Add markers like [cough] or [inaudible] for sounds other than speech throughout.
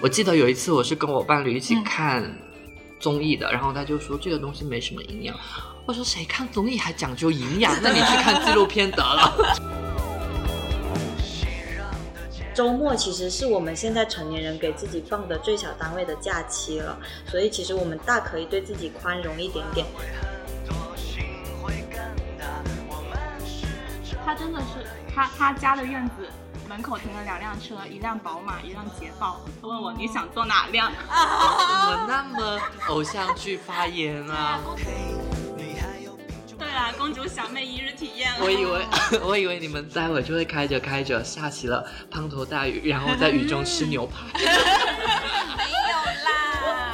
我记得有一次我是跟我伴侣一起看综艺的，然后他就说这个东西没什么营养。我说谁看综艺还讲究营养？那你去看纪录片得了。[laughs] 周末其实是我们现在成年人给自己放的最小单位的假期了，所以其实我们大可以对自己宽容一点点。他真的是他他家的院子门口停了两辆车，一辆宝马，一辆捷豹。他问我你想坐哪辆？[laughs] 怎么那么偶像剧发言啊？对啊，公主小妹一日体验了。我以为 [laughs] 我以为你们待会就会开着开着下起了滂沱大雨，然后在雨中吃牛排。没有啦。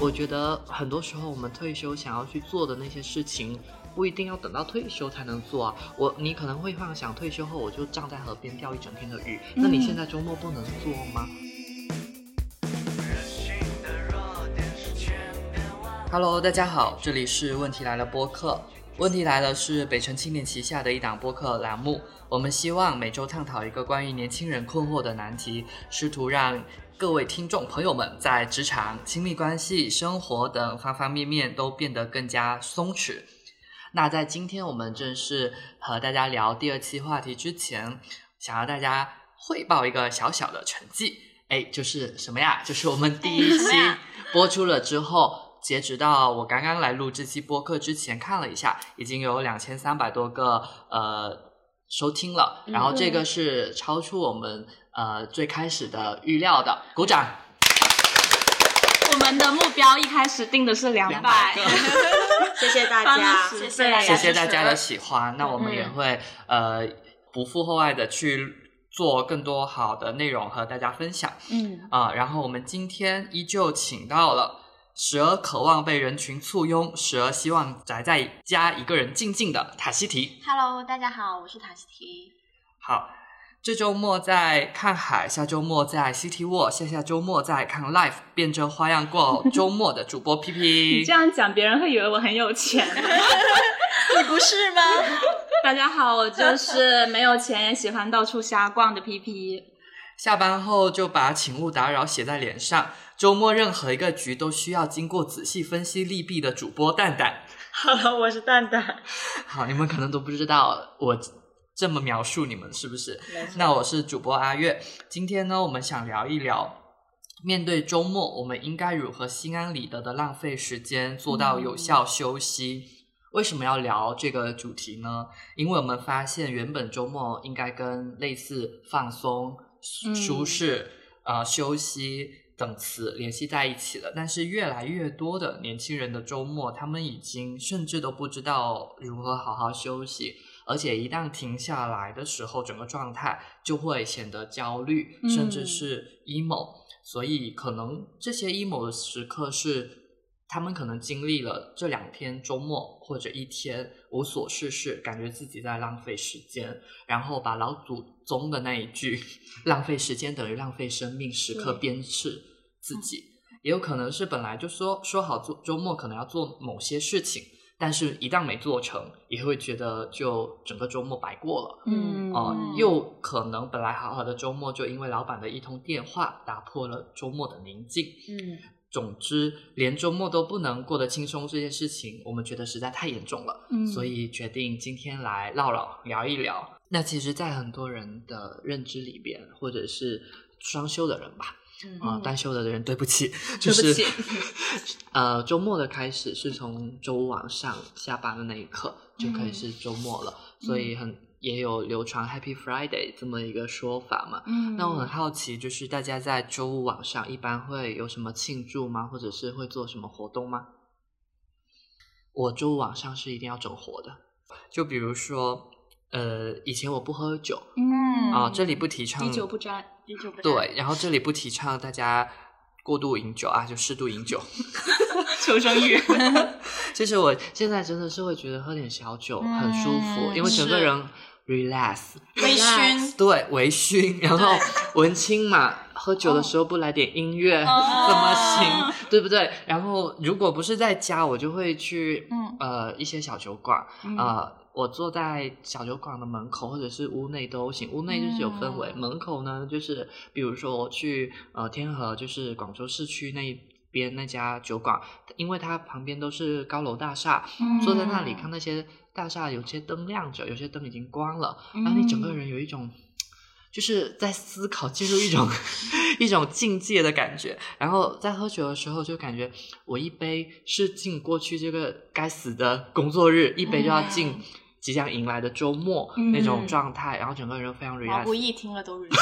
我觉得很多时候我们退休想要去做的那些事情，不一定要等到退休才能做啊。我你可能会幻想退休后我就站在河边钓一整天的鱼，那你现在周末不能做吗？Hello，大家好，这里是问题来了播客。问题来了是北辰青年旗下的一档播客栏目，我们希望每周探讨一个关于年轻人困惑的难题，试图让各位听众朋友们在职场、亲密关系、生活等方方面面都变得更加松弛。那在今天我们正式和大家聊第二期话题之前，想要大家汇报一个小小的成绩，哎，就是什么呀？就是我们第一期 [laughs] 播出了之后，截止到我刚刚来录这期播客之前看了一下，已经有两千三百多个呃收听了，然后这个是超出我们呃最开始的预料的，鼓掌。我们的目标一开始定的是两百，[laughs] 谢谢大家。谢谢大家。谢谢大家。的喜欢，那我们也会、呃不负厚爱的去做更多好的内容和大家分享。嗯，啊、然后我们今天依旧请到了。时而渴望被人群簇拥，时而希望宅在家一个人静静的塔西提。Hello，大家好，我是塔西提。好，这周末在看海，下周末在 City Walk，下下周末在看 Live，变着花样过 [laughs] 周末的主播 P P 你这。样讲，别人会以为我很有钱。[laughs] 你不是吗？[laughs] 大家好，我就是没有钱也喜欢到处瞎逛的 PP。下班后就把“请勿打扰”写在脸上。周末任何一个局都需要经过仔细分析利弊的主播蛋蛋。好了，我是蛋蛋。好，你们可能都不知道我这么描述你们是不是？那我是主播阿月。今天呢，我们想聊一聊，面对周末，我们应该如何心安理得的浪费时间，做到有效休息。为什么要聊这个主题呢？因为我们发现，原本周末应该跟类似放松、嗯舒适、呃休息等词联系在一起了。但是越来越多的年轻人的周末，他们已经甚至都不知道如何好好休息，而且一旦停下来的时候，整个状态就会显得焦虑，嗯甚至是 emo。所以可能这些 emo 的时刻是。他们可能经历了这两天周末或者一天无所事事，感觉自己在浪费时间，然后把老祖宗的那一句“浪费时间等于浪费生命”时刻鞭笞自己。也有可能是本来就说说好做周末可能要做某些事情，但是一旦没做成，也会觉得就整个周末白过了。嗯哦、又可能本来好好的周末，就因为老板的一通电话打破了周末的宁静。嗯，总之，连周末都不能过得轻松，这件事情我们觉得实在太严重了，嗯所以决定今天来唠唠聊一聊。那其实，在很多人的认知里边，或者是双休的人吧，嗯啊、嗯。单休的人，对不起，[laughs] 就是 [laughs] 呃，周末的开始是从周五晚上下班的那一刻就可以是周末了，所以很也有流传 Happy Friday 这么一个说法嘛。嗯。那我很好奇，就是大家在周五晚上一般会有什么庆祝吗？或者是会做什么活动吗？我周五晚上是一定要整活的，就比如说，呃，以前我不喝酒嗯啊、这里不提倡滴酒不沾，滴酒不沾。对，然后这里不提倡大家过度饮酒啊，就适度饮酒。[laughs] 求生欲。[laughs] 其实我现在真的是会觉得喝点小酒很舒服，嗯因为整个人 relax，微醺，对，微醺，然后文青嘛，喝酒的时候不来点音乐、哦怎么行？对不对？然后如果不是在家，我就会去嗯呃一些小酒馆，嗯呃我坐在小酒馆的门口，或者是屋内都行。屋内就是有氛围，嗯门口呢就是比如说我去呃天河，就是广州市区那边那家酒馆，因为它旁边都是高楼大厦，嗯坐在那里看那些大厦，有些灯亮着，有些灯已经关了，然后你整个人有一种。就是在思考，进入一种 [laughs] 一种境界的感觉。然后在喝酒的时候，就感觉我一杯是敬过去这个该死的工作日，一杯就要敬嗯即将迎来的周末、嗯那种状态，然后整个人非常毛不 relax。易听了都是在。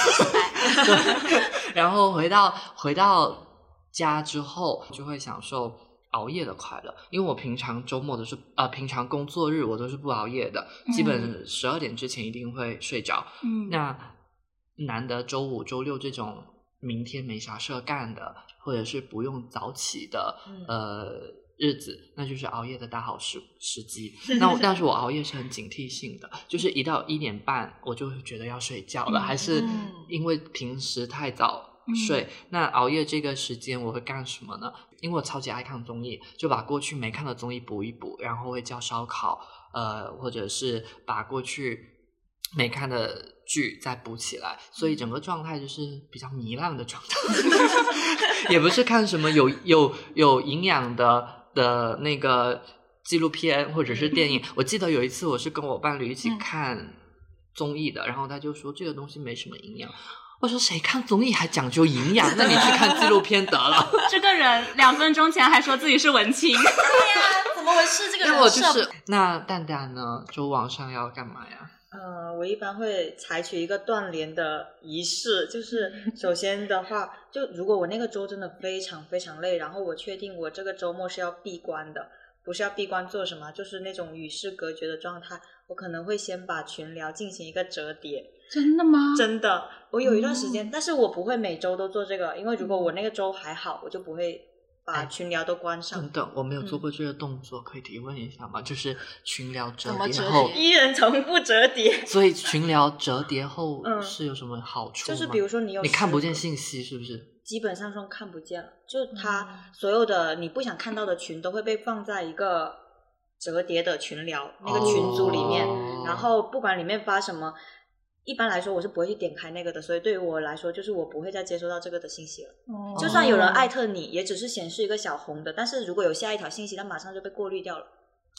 [laughs] 然后回到回到家之后，就会享受熬夜的快乐，因为我平常周末都是呃平常工作日我都是不熬夜的，基本十二点之前一定会睡着。嗯那难得周五、周六这种明天没啥事儿干的，或者是不用早起的，嗯呃日子，那就是熬夜的大好时时机。[laughs] 那我但是我熬夜是很警惕性的，就是一到一点半我就会觉得要睡觉了，嗯还是嗯因为平时太早。睡那熬夜这个时间我会干什么呢？因为我超级爱看综艺，就把过去没看的综艺补一补，然后会叫烧烤，呃，或者是把过去没看的剧再补起来，所以整个状态就是比较糜烂的状态，[laughs] 也不是看什么有有有营养的的那个纪录片或者是电影。我记得有一次我是跟我伴侣一起嗯看综艺的，然后他就说这个东西没什么营养。我说谁看综艺还讲究营养？那你去看纪录片得了。[laughs] 这个人两分钟前还说自己是文青，对呀，怎么回事？这个人我就人是那蛋蛋呢？周晚上要干嘛呀？呃，我一般会采取一个断联的仪式，就是 [laughs] 首先的话，就如果我那个周真的非常非常累，然后我确定我这个周末是要闭关的，不是要闭关做什么，就是那种与世隔绝的状态，我可能会先把群聊进行一个折叠。真的吗？真的，我有一段时间，但是我不会每周都做这个，因为如果我那个周还好，我就不会把哎群聊都关上等。等，我没有做嗯过这个动作，可以提问一下吗？就是群聊折叠后，叠 [laughs] 一人重复折叠，[laughs] 所以群聊折叠后嗯是有什么好处吗？就是比如说你有你看不见信息，是不是？基本上说看不见了，就它嗯所有的你不想看到的群都会被放在一个折叠的群聊那个群组里面，哦然后不管里面发什么，一般来说我是不会去点开那个的，所以对于我来说，就是我不会再接收到这个的信息了。哦就算有人艾特你，也只是显示一个小红的，但是如果有下一条信息，那马上就被过滤掉了。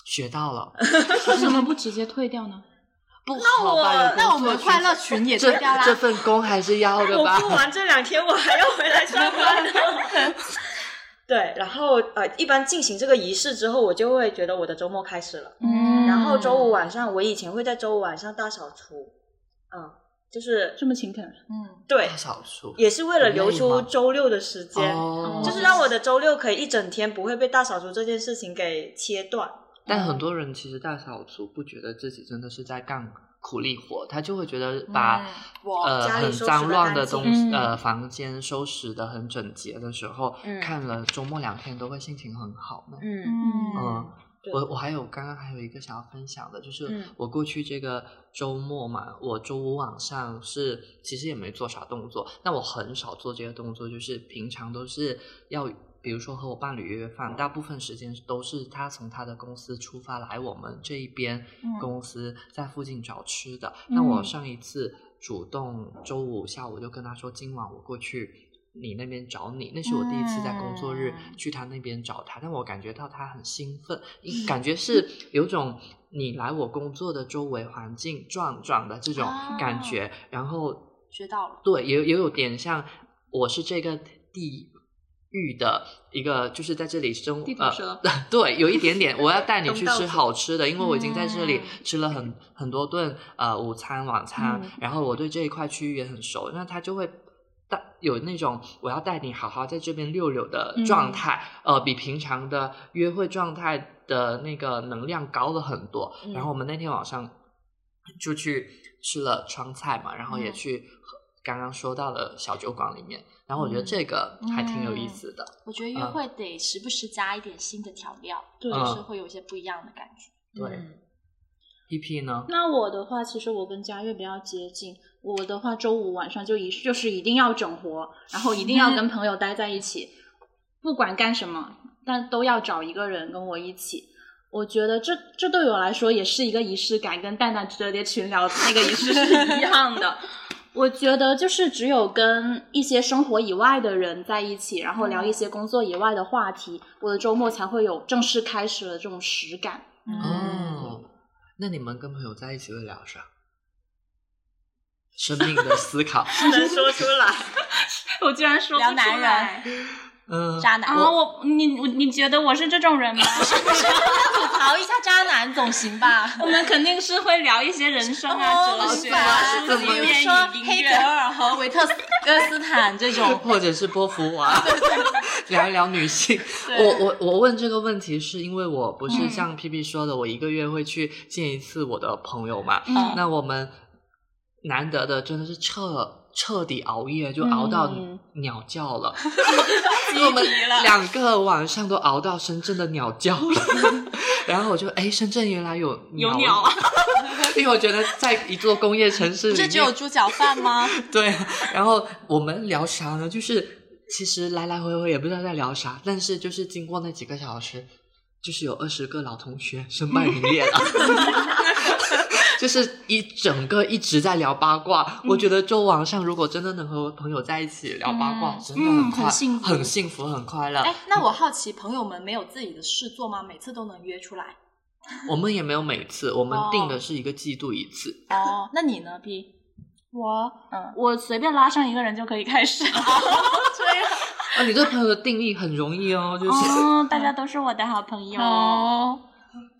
学到了，[laughs] 为什么不直接退掉呢？[laughs] 不好吧？那我工作群们快乐群也这退掉啦这。份工还是要的吧我？不完这两天，我还要回来上班呢。[laughs] 对，然后呃，一般进行这个仪式之后，我就会觉得我的周末开始了。嗯然后周五晚上，我以前会在周五晚上大扫除，嗯，就是这么勤恳，嗯，对大，扫除也是为了留出周六的时间，哦，就是让我的周六可以一整天不会被大扫除这件事情给切断。但很多人其实大扫除不觉得自己真的是在干苦力活，他就会觉得把、呃很家里脏乱的东西、嗯呃房间收拾的很整洁的时候，嗯看了周末两天都会心情很好呢。嗯嗯，对我我还有刚刚还有一个想要分享的，就是嗯我过去这个周末嘛，我周五晚上是其实也没做啥动作，但我很少做这些动作，就是平常都是要。比如说和我伴侣约饭，大部分时间都是他从他的公司出发来我们这一边嗯公司在附近找吃的。嗯那我上一次主动周五下午就跟他说，今晚我过去你那边找你，那是我第一次在工作日嗯去他那边找他，但我感觉到他很兴奋，感觉是有种你来我工作的周围环境转转的这种感觉，然后学到了。对，也也有点像我是这个地域的一个，就是在这里生地蛇呃，对，有一点点，我要带你去吃好吃的，因为我已经在这里嗯吃了很很多顿呃午餐晚餐，嗯然后我对这一块区域也很熟，那他就会。带有那种我要带你好好在这边溜溜的状态，呃，比平常的约会状态的那个能量高了很多。嗯然后我们那天晚上就去吃了川菜嘛，然后也嗯去刚刚说到的小酒馆里面，然后我觉得嗯这个还挺有意思的。我觉得约会得时不时加一点新的调料，对就是会有一些不一样的感觉。对嗯 P P 呢？那我的话，其实我跟佳悦比较接近。我的话，周五晚上就一就是一定要整活，然后一定要跟朋友待在一起，不管干什么，但都要找一个人跟我一起。我觉得这这对我来说也是一个仪式感，跟蛋蛋折叠群聊那个仪式是一样的。[laughs] 我觉得就是只有跟一些生活以外的人在一起，然后聊一些工作以外的话题，我的周末才会有正式开始的这种实感。哦，那你们跟朋友在一起会聊啥？生命的思考。[laughs] 能说出来。[laughs] 我居然说不男来嗯，渣男。啊！我你我你觉得我是这种人吗？[laughs] 吐槽一下渣男总行吧？我们肯定是会聊一些人生啊、哲学啊、比如说、黑格。尔和维特斯哥斯坦这种，或者是波伏娃，聊一聊女性。我我我问这个问题，是因为我不是像 P P 说的，我一个月会去见一次我的朋友嘛。嗯那我们难得的真的是彻彻底熬夜，就熬到嗯鸟叫了。[laughs] 我们两个晚上都熬到深圳的鸟叫了，[laughs] 然后我就哎，深圳原来有有鸟啊！[laughs] 因为我觉得在一座工业城市里面，这只有猪脚饭吗？对，啊然后我们聊啥呢？就是其实来来回回也不知道在聊啥，但是就是经过那几个小时，就是有二十个老同学身败名裂了。就是一整个一直在聊八卦，我觉得周网上如果真的能和朋友在一起聊八卦，真的很快、很幸福很幸福、很快乐。哎，那我好奇，朋友们没有自己的事做吗？每次都能约出来？[laughs] 我们也没有每次，我们哦定的是一个季度一次。哦，那你呢，P？我嗯，我随便拉上一个人就可以开始了。啊，你对朋友的定义很容易哦，就是。哦，大家都是我的好朋友。哦，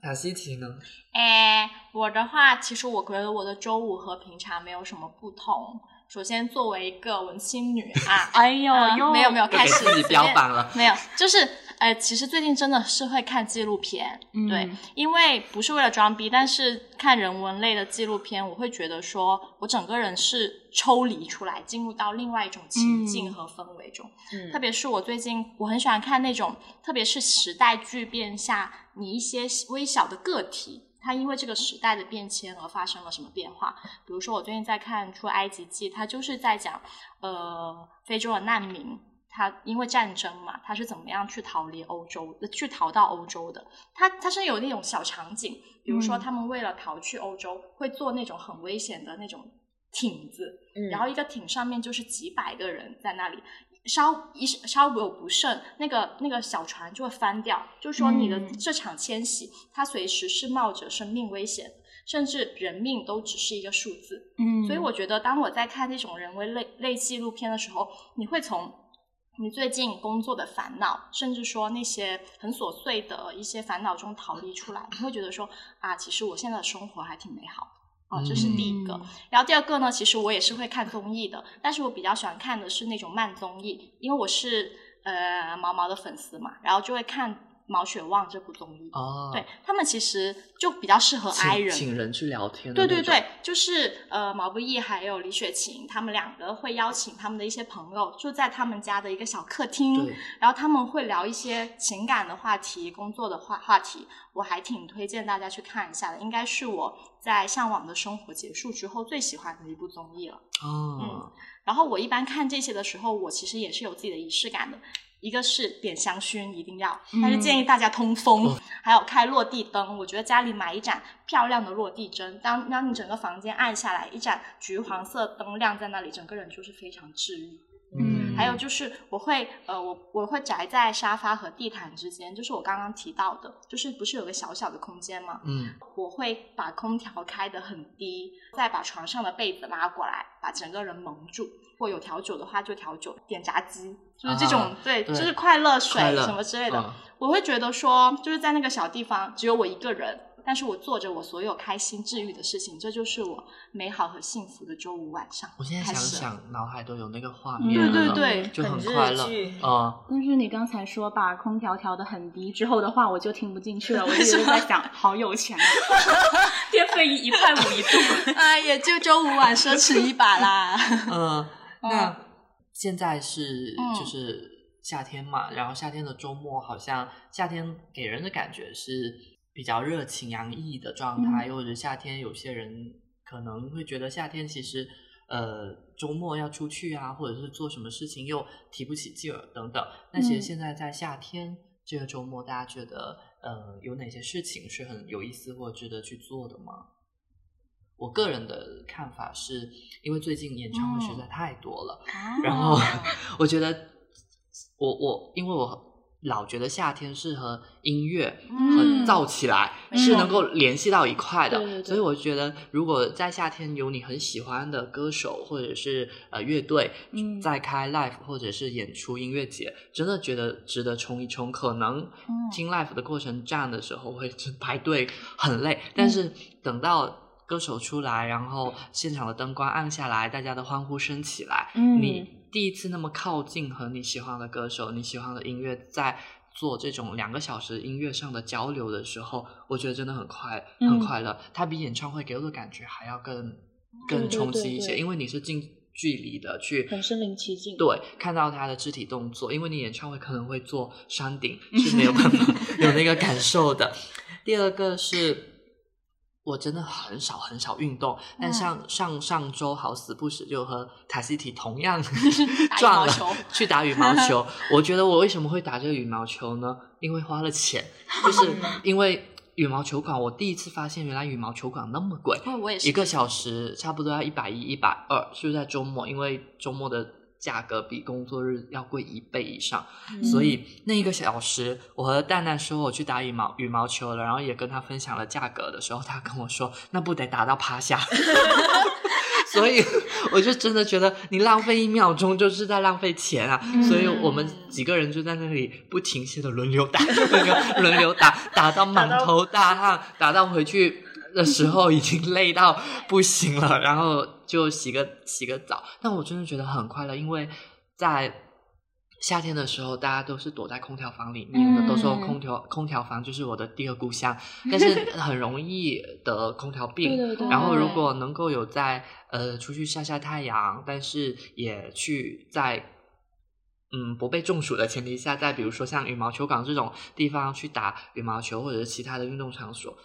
塔西奇呢？哎，我的话，其实我觉得我的周五和平常没有什么不同。首先，作为一个文青女啊，[laughs] 哎呦没有没有，开始自己标榜了。没有，就是呃，其实最近真的是会看纪录片，嗯对，因为不是为了装逼，但是看人文类的纪录片，我会觉得说我整个人是抽离出来，进入到另外一种情境嗯和氛围中。嗯特别是我最近我很喜欢看那种，特别是时代巨变下，你一些微小的个体。它因为这个时代的变迁而发生了什么变化？比如说，我最近在看《出埃及记》，它就是在讲，呃，非洲的难民，他因为战争嘛，他是怎么样去逃离欧洲，呃去逃到欧洲的？他他是有那种小场景，比如说嗯他们为了逃去欧洲，会做那种很危险的那种艇子，嗯然后一个艇上面就是几百个人在那里，稍一稍有不慎，那个那个小船就会翻掉。就是说，你的嗯这场迁徙，它随时是冒着生命危险，甚至人命都只是一个数字。嗯，所以我觉得，当我在看这种人为类类纪录片的时候，你会从你最近工作的烦恼，甚至说那些很琐碎的一些烦恼中逃离出来，你会觉得说啊，其实我现在的生活还挺美好的。哦，这是第一个。嗯然后第二个呢，其实我也是会看综艺的，但是我比较喜欢看的是那种慢综艺，因为我是呃毛毛的粉丝嘛，然后就会看《毛血旺》这部综艺。哦，对他们其实就比较适合 I 人，请人去聊天。对对对，就是呃，毛不易还有李雪琴，他们两个会邀请他们的一些朋友，就在他们家的一个小客厅，然后他们会聊一些情感的话题、工作的话话题，我还挺推荐大家去看一下的，应该是我在《向往的生活》结束之后最喜欢的一部综艺了。哦，嗯然后我一般看这些的时候，我其实也是有自己的仪式感的。一个是点香薰一定要，但是建议大家通风，哦还有开落地灯。我觉得家里买一盏漂亮的落地灯，当当你整个房间暗下来，一盏橘黄色灯亮在那里，整个人就是非常治愈。嗯还有就是我会呃，我我会宅在沙发和地毯之间，就是我刚刚提到的，就是不是有个小小的空间吗？嗯，我会把空调开得很低，再把床上的被子拉过来，把整个人蒙住。如果有调酒的话，就调酒，点炸鸡，就是这种、啊对，对就是快乐水什么之类的。嗯我会觉得说，就是在那个小地方只有我一个人，但是我做着我所有开心治愈的事情，这就是我美好和幸福的周五晚上。我现在想想，脑海都有那个画嗯面了，对对对就很快乐啊，嗯，但是你刚才说把空调调的很低之后的话，我就听不进去了。我一 [laughs] 直在想，好有钱啊，[laughs] 电费一一块五一度。[laughs] 哎，也就周五晚奢侈一把啦。嗯，那现在是嗯就是夏天嘛，然后夏天的周末好像夏天给人的感觉是比较热情洋溢的状态，又或者夏天有些人可能会觉得夏天其实呃周末要出去啊，或者是做什么事情又提不起劲儿等等。那其实嗯现在在夏天这个周末，大家觉得呃，有哪些事情是很有意思或值得去做的吗？我个人的看法是，因为最近演唱会实在太多了，然后 [laughs] 我觉得我我因为我老觉得夏天是和音乐和嗯燥起来、是能够联系到一块的，所以我觉得如果在夏天有你很喜欢的歌手或者是呃乐队嗯在开 live 或者是演出音乐节，真的觉得值得冲一冲。可能嗯听 live 的过程站的时候会 [laughs] 排队很累，嗯但是等到歌手出来，然后现场的灯光暗下来，大家的欢呼声起来，嗯你第一次那么靠近和你喜欢的歌手、你喜欢的音乐在做这种两个小时音乐上的交流的时候，我觉得真的很快，嗯很快乐。它比演唱会给我的感觉还要更更冲击一些，对对因为你是近距离的去很身临其境对，看到他的肢体动作，因为你演唱会可能会做山顶，[laughs] 是没有办法有那个感受的。第二个是。我真的很少很少运动，但嗯上上上周好死不死就和塔西提同样 [laughs] 撞了去打羽毛球。[laughs] 我觉得我为什么会打这个羽毛球呢？因为花了钱，就是 [laughs] 因为羽毛球馆，我第一次发现原来羽毛球馆那么贵，我我也是一个小时差不多要一百一、一百二，是不是在周末？因为周末的价格比工作日要贵一倍以上，嗯所以那一个小时，我和蛋蛋说我去打羽毛羽毛球了，然后也跟他分享了价格的时候，他跟我说那不得打到趴下。[laughs] 所以我就真的觉得你浪费一秒钟就是在浪费钱啊！嗯所以我们几个人就在那里不停歇的轮流打，轮流轮流打，打到满头大汗，打到回去的时候已经累到不行了，然后就洗个洗个澡。但我真的觉得很快乐，因为在夏天的时候，大家都是躲在空调房里面的，嗯都说空调空调房就是我的第二故乡，但是 [laughs] 很容易得空调病。对对对然后如果能够有在呃出去晒晒太阳，但是也去在嗯不被中暑的前提下，在比如说像羽毛球馆这种地方去打羽毛球，或者是其他的运动场所，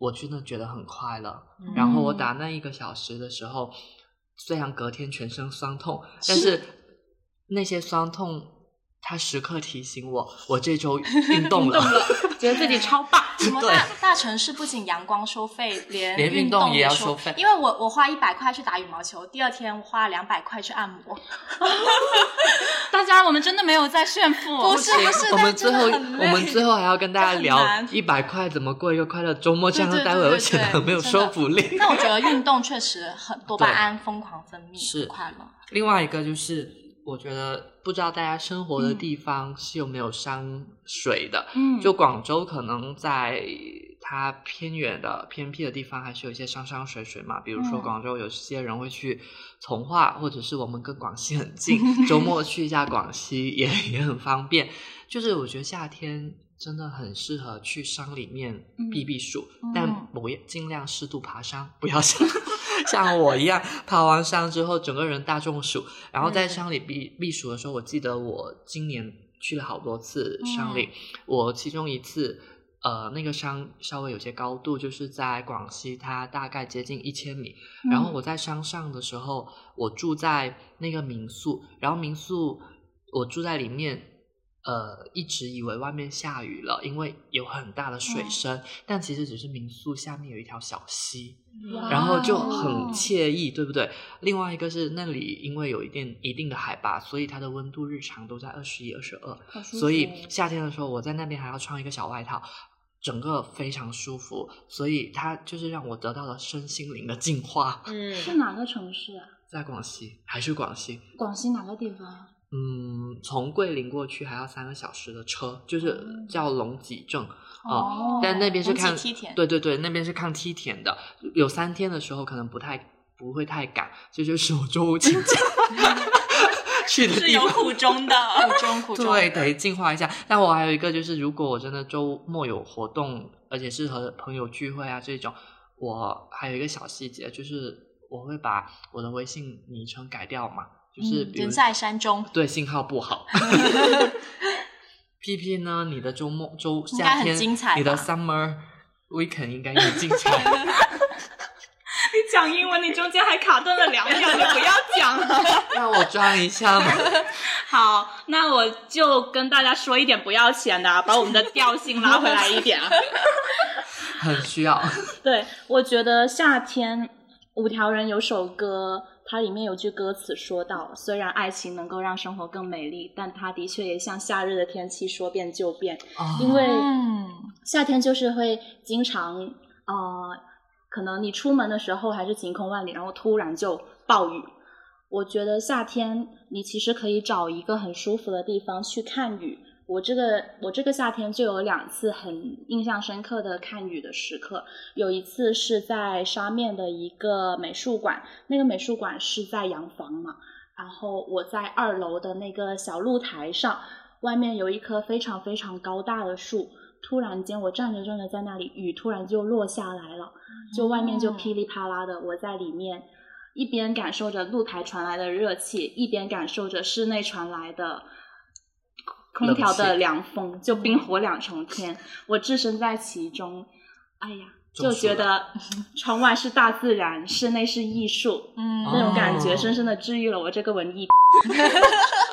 我真的觉得很快乐。嗯然后我打那一个小时的时候，虽然隔天全身酸痛，但是那些酸痛，它时刻提醒我，我这周运动了。[laughs] 觉得自己超棒。[laughs] 什么大大城市不仅阳光收费，连连运运动也要收收费因为我我花一百块去打羽毛球，第二天我花了两百块去按摩。[laughs] 大家，我们真的没有在炫富，不是不是我们最后我们最后还要跟大家聊一百块怎么过一个快乐周末，这样待会对对会显得很没有说服力。那我觉得运动确实很多巴胺疯狂分泌，是很快乐。另外一个就是，我觉得不知道大家生活嗯的地方是有没有山水的。嗯就广州可能在它偏远的偏僻的地方，还是有一些山山水水嘛。比如说嗯广州有些人会去从化，或者是我们跟广西很近，周末去一下广西也也很方便。就是我觉得夏天真的很适合去山里面避避暑，嗯但不要尽量适度爬山，不要像 [laughs] 像我一样爬完山之后整个人大中暑。然后在山里避避暑的时候，我记得我今年去了好多次山里，我其中一次。呃，那个山稍微有些高度，就是在广西，它大概接近一千米。然后我在山上的时候，我住在那个民宿，然后民宿我住在里面，呃，一直以为外面下雨了，因为有很大的水声，但其实只是民宿下面有一条小溪，然后就哦很惬意，对不对？另外一个是那里因为有一定一定的海拔，所以它的温度日常都在二十一、二十二，所以夏天的时候我在那边还要穿一个小外套。整个非常舒服，所以它就是让我得到了身心灵的净化。嗯是哪个城市啊？在广西还是广西，广西哪个地方？嗯，从桂林过去还要三个小时的车，就是叫龙脊镇啊、哦但那边是看梯田对对对，那边是看梯田的，有三天的时候可能不太不会太赶，这就是我周五请假 [laughs] [laughs] 去的地方。苦衷的，[laughs] 苦衷苦衷。对，得净化一下。但我还有一个就是，如果我真的周末有活动，而且是和朋友聚会啊这种，我还有一个小细节，就是我会把我的微信昵称改掉嘛，就是比如、嗯人在山中，对信号不好。[laughs] P P 呢？你的周末周夏天，精彩你的 summer weekend 应该很精彩。[laughs] [laughs] 你讲讲英文，你中间还卡顿了两秒，你不要讲了。让我装一下嘛。好，那我就跟大家说一点不要钱的，把我们的调性拉回来一点。很需要。对，我觉得夏天五条人有首歌，它里面有句歌词说到，虽然爱情能够让生活更美丽，但它的确也像夏日的天气说变就变，因为嗯，夏天就是会经常呃，可能你出门的时候还是晴空万里，然后突然就暴雨。我觉得夏天你其实可以找一个很舒服的地方去看雨。我这个我这个夏天就有两次很印象深刻的看雨的时刻，有一次是在沙面的一个美术馆，那个美术馆是在洋房嘛，然后我在二楼的那个小露台上，外面有一棵非常非常高大的树，突然间我站着站着在那里，雨突然就落下来了，就外面就。噼里啪啦的，我在里面一边感受着露台传来的热气，一边感受着室内传来的空调的凉风，就冰火两重天，我置身在其中，哎呀，就觉得 [laughs] 窗外是大自然，室内是艺术，嗯那种感觉哦深深的治愈了我这个文艺。[laughs]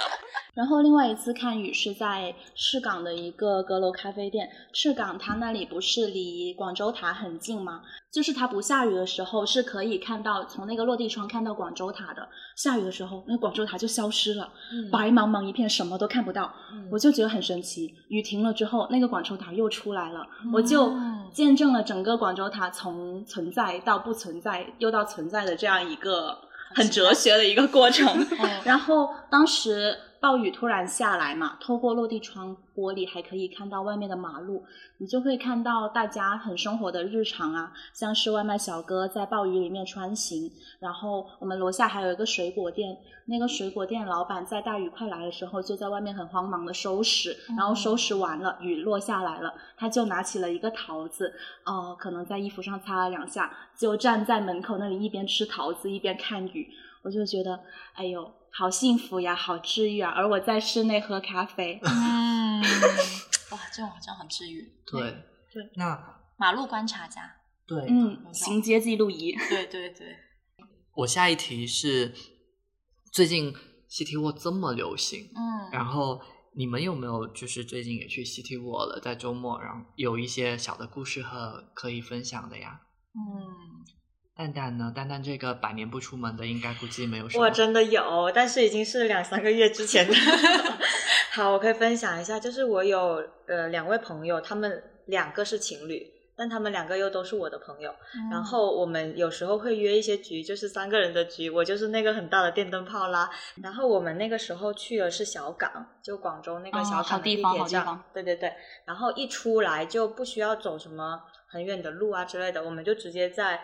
然后另外一次看雨是在赤岗的一个阁楼咖啡店。赤岗它那里不是离广州塔很近吗？就是它不下雨的时候是可以看到从那个落地窗看到广州塔的。下雨的时候，那广州塔就消失了，嗯白茫茫一片，什么都看不到。嗯我就觉得很神奇。雨停了之后，那个广州塔又出来了，我就嗯见证了整个广州塔从存在到不存在，又到存在的这样一个很哲学的一个过程。[laughs] 嗯然后当时暴雨突然下来嘛，透过落地窗玻璃还可以看到外面的马路，你就会看到大家很生活的日常啊，像是外卖小哥在暴雨里面穿行，然后我们楼下还有一个水果店，那个水果店老板在大雨快来的时候就在外面很慌忙的收拾，然后收拾完了，雨落下来了，他就拿起了一个桃子，哦、可能在衣服上擦了两下，就站在门口那里一边吃桃子一边看雨，我就觉得，哎呦，好幸福呀，好治愈啊！而我在室内喝咖啡，[laughs] 嗯，[laughs] 哇，这种好像很治愈。对。对，那马路观察家，对，嗯，行街记录仪，对对对，我下一题是最近 City Walk 这么流行，嗯，然后你们有没有就是最近也去 City Walk 了，在周末，然后有一些小的故事和可以分享的呀？嗯，蛋蛋呢？蛋蛋这个百年不出门的，应该估计没有什么。我真的有，但是已经是两三个月之前的。[laughs] 好，我可以分享一下，就是我有呃两位朋友，他们两个是情侣，但他们两个又都是我的朋友。嗯然后我们有时候会约一些局，就是三个人的局，我就是那个很大的电灯泡啦。然后我们那个时候去的是小港，就广州那个哦小港地铁站。好地方对对对，然后一出来就不需要走什么很远的路啊之类的，我们就直接在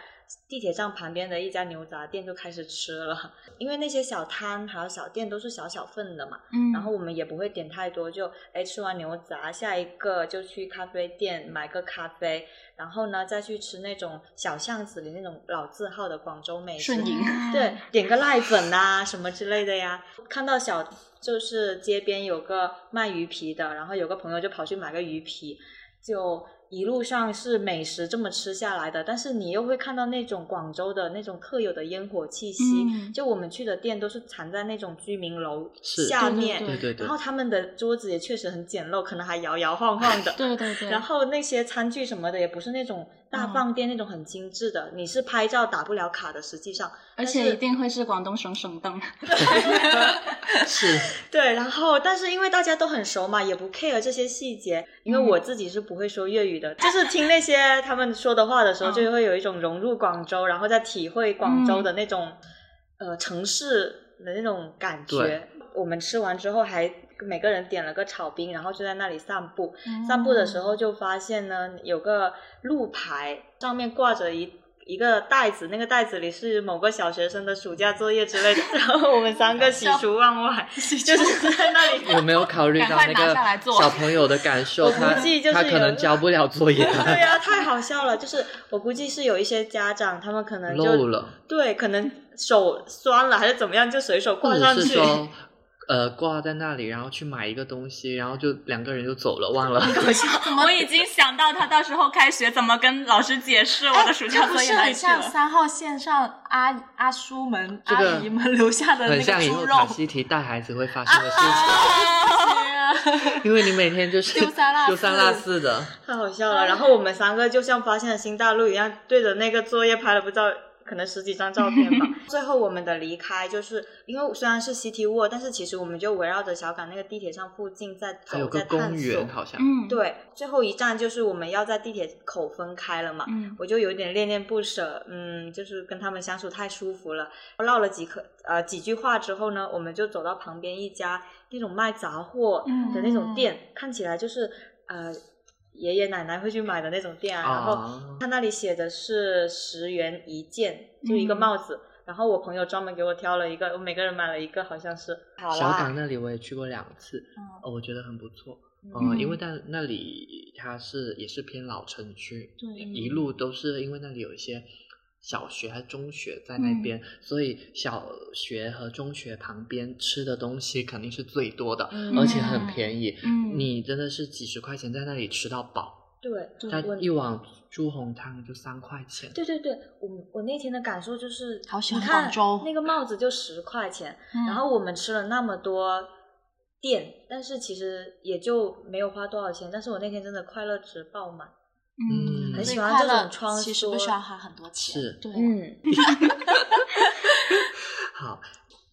地铁站旁边的一家牛杂店就开始吃了，因为那些小摊还有小店都是小小份的嘛，嗯。然后我们也不会点太多，就哎吃完牛杂，下一个就去咖啡店买个咖啡，然后呢再去吃那种小巷子里那种老字号的广州美食，顺。营对，点个濑粉呐、什么之类的呀。看到小就是街边有个卖鱼皮的，然后有个朋友就跑去买个鱼皮，就一路上是美食这么吃下来的，但是你又会看到那种广州的那种特有的烟火气息。嗯就我们去的店都是藏在那种居民楼是对对下面，对对对对然后他们的桌子也确实很简陋，可能还摇摇晃晃的。对对对，然后那些餐具什么的也不是那种大嗯饭店那种很精致的，你是拍照打不了卡的，实际上。而且一定会是广东省省灯，[laughs] 是对，然后但是因为大家都很熟嘛，也不 care 这些细节。因为我自己是不会说粤语的，就是听那些他们说的话的时候，嗯就会有一种融入广州，然后再体会广州的那种、呃城市的那种感觉。我们吃完之后还每个人点了个炒冰，然后就在那里散步。嗯散步的时候就发现呢，有个路牌上面挂着一一个袋子，那个袋子里是某个小学生的暑假作业之类的，[laughs] 然后我们三个喜出望外，[laughs] 就是在那里。[laughs] 有没有考虑到那个小朋友的感受？我他估计就是他可能有交不了作业，对呀、太好笑了！就是我估计是有一些家长，他们可能就漏了，对，可能手酸了还是怎么样，就随手挂上去。者是说呃挂在那里，然后去买一个东西，然后就两个人就走了，忘了。[laughs] 我已经想到他到时候开学怎么跟老师解释我的暑假作业哪是很像。三号线上阿阿叔们、这个阿姨们留下的那个很像以后猪肉卡。西提带孩子会发生的事情，啊 [laughs] 因为你每天就是丢三落丢三落四的。太好笑了。然后我们三个就像发现了新大陆一样，对着那个作业拍了不知道可能十几张照片吧。[laughs] 最后我们的离开，就是因为虽然是 City Walk，但是其实我们就围绕着小港那个地铁站附近在走，还有个公在探索园，。好像。嗯，对，最后一站就是我们要在地铁口分开了嘛，嗯我就有点恋恋不舍，嗯，就是跟他们相处太舒服了。唠了几颗呃几句话之后呢，我们就走到旁边一家那种卖杂货的那种店，看起来就是呃爷爷奶奶会去买的那种店啊，然后啊，他那里写的是十元一件，就一个嗯帽子。然后我朋友专门给我挑了一个，我每个人买了一个，好像是。好小港那里我也去过两次，嗯哦，我觉得很不错。嗯呃，因为但那里它是也是偏老城区，对一路都是因为那里有一些小学还中学在那嗯边，所以小学和中学旁边吃的东西肯定是最多的，嗯而且很便宜。嗯你真的是几十块钱在那里吃到饱，对，它我一碗猪红汤就三块钱。对对对，我我那天的感受就是，好喜欢看广州那个帽子就十块钱，嗯然后我们吃了那么多店，但是其实也就没有花多少钱，但是我那天真的快乐值爆满。嗯很所以喜欢这快乐种穿其实不需要花很多钱。是对，嗯，[laughs] 好，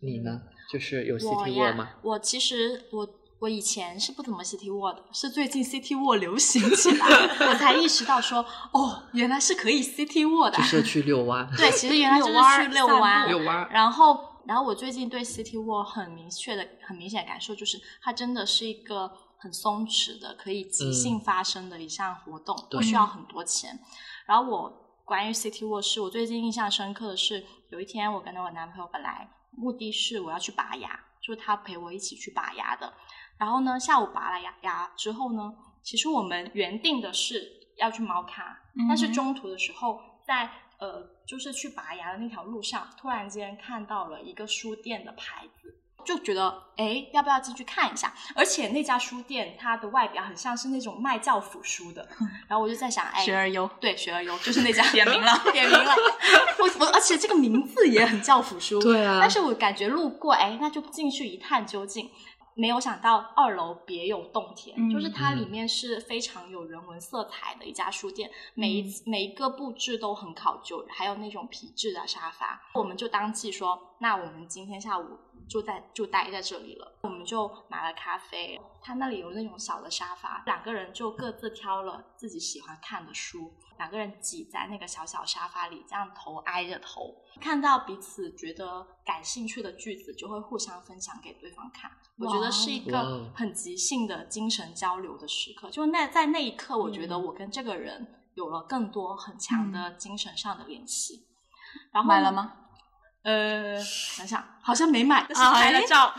你呢？就是有我 City Walk 吗呀？，我其实我我以前是不怎么 City Walk 的，是最近 City Walk 流行起来，我才意识到说，哦，原来是可以 City Walk 的就。是去遛弯，对，其实原来就是去遛弯，遛弯。然后，然后我最近对 City Walk 很明确的、很明显的感受就是，它真的是一个很松弛的、可以即兴嗯发生的一项活动，不需要很多钱。然后我关于 City Walk 是我最近印象深刻的是，有一天我跟着我男朋友本来目的是我要去拔牙，就是他陪我一起去拔牙的。然后呢，下午拔了牙牙之后呢，其实我们原定的是要去猫咖，但是中途的时候，在呃，就是去拔牙的那条路上，突然间看到了一个书店的牌子，就觉得哎，要不要进去看一下？而且那家书店它的外表很像是那种卖教辅书的，然后我就在想，哎，学而优，对，学而优就是那家 [laughs] 点名了，点名了。[laughs] 我我而且这个名字也很教辅书，[laughs] 对啊但是我感觉路过，哎，那就进去一探究竟。没有想到二楼别有洞天，嗯就是它里面是非常有人文色彩的一家书店，每一嗯每一个布置都很考究，还有那种皮质的沙发，我们就当即说，那我们今天下午就在就待在这里了，我们就买了咖啡，他那里有那种小的沙发，两个人就各自挑了自己喜欢看的书，两个人挤在那个小小沙发里，这样头挨着头，看到彼此觉得感兴趣的句子，就会互相分享给对方看。我觉得是一个很即兴的精神交流的时刻，就那在那一刻，我觉得嗯我跟这个人有了更多很强的精神上的联系。然后买了？吗？呃，想想好像没买，但是哎拍了照，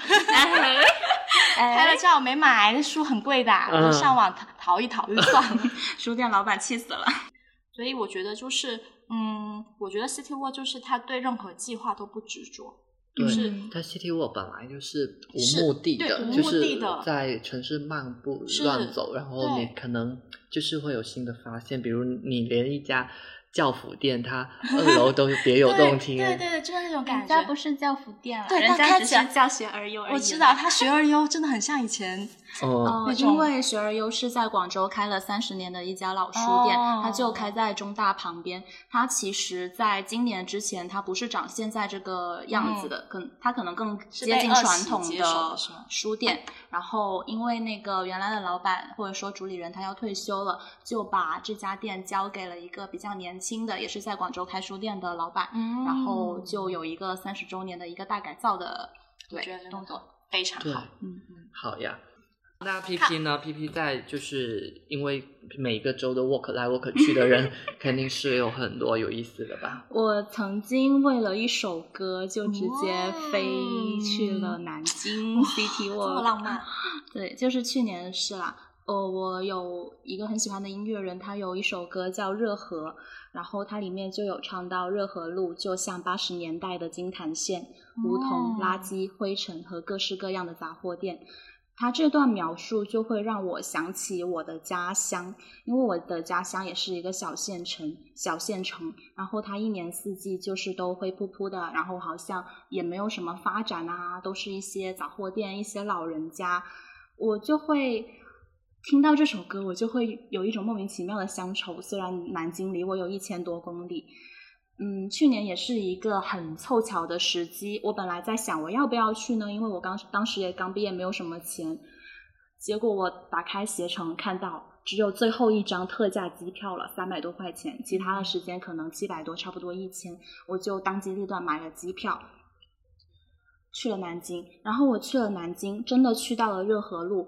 哎 [laughs] 拍了照没买，那书很贵的，嗯我上网淘淘一淘就算了。[laughs] [laughs] 书店老板气死了。所以我觉得就是，嗯，我觉得 City Walk 就是他对任何计划都不执着，就是它 City Walk 本来就是无目的的，就是在城市漫步乱走，然后你可能就是会有新的发现，比如你连一家教辅店，它二楼都别有洞听，对对对，就是那种感人家觉。不是教辅店了，对人家只是教学而优而已。我知道他学而优真的很像以前，哦，呃，因为学而优是在广州开了三十年的一家老书店，哦它就开在中大旁边。它其实在今年之前，它不是长现在这个样子的，可它可能更接近传统的书店。然后因为那个原来的老板或者说主理人他要退休了，就把这家店交给了一个比较年轻的，也是在广州开书店的老板。嗯然后就有一个三十周年的一个大改造的对动作。非常好。嗯嗯好呀。那 P P 呢？P P 在就是因为每个州的 work 来 walk 去的人，[laughs] 肯定是有很多有意思的吧？我曾经为了一首歌就直接飞去了南京 City 这么 Walk，浪漫，对，就是去年的事啦。呃，我有一个很喜欢的音乐人，他有一首歌叫《热河》，然后它里面就有唱到热河路就像八十年代的金坛县，梧桐垃圾、灰尘和各式各样的杂货店。他这段描述就会让我想起我的家乡，因为我的家乡也是一个小县城，小县城，然后它一年四季就是都灰扑扑的，然后好像也没有什么发展啊，都是一些杂货店、一些老人家，我就会听到这首歌，我就会有一种莫名其妙的乡愁。虽然南京离我有一千多公里。嗯，去年也是一个很凑巧的时机。我本来在想我要不要去呢，因为我刚当时也刚毕业，没有什么钱。结果我打开携程，看到只有最后一张特价机票了，三百多块钱，其他的时间可能七百多，差不多一千。我就当机立断买了机票，去了南京。然后我去了南京，真的去到了热河路。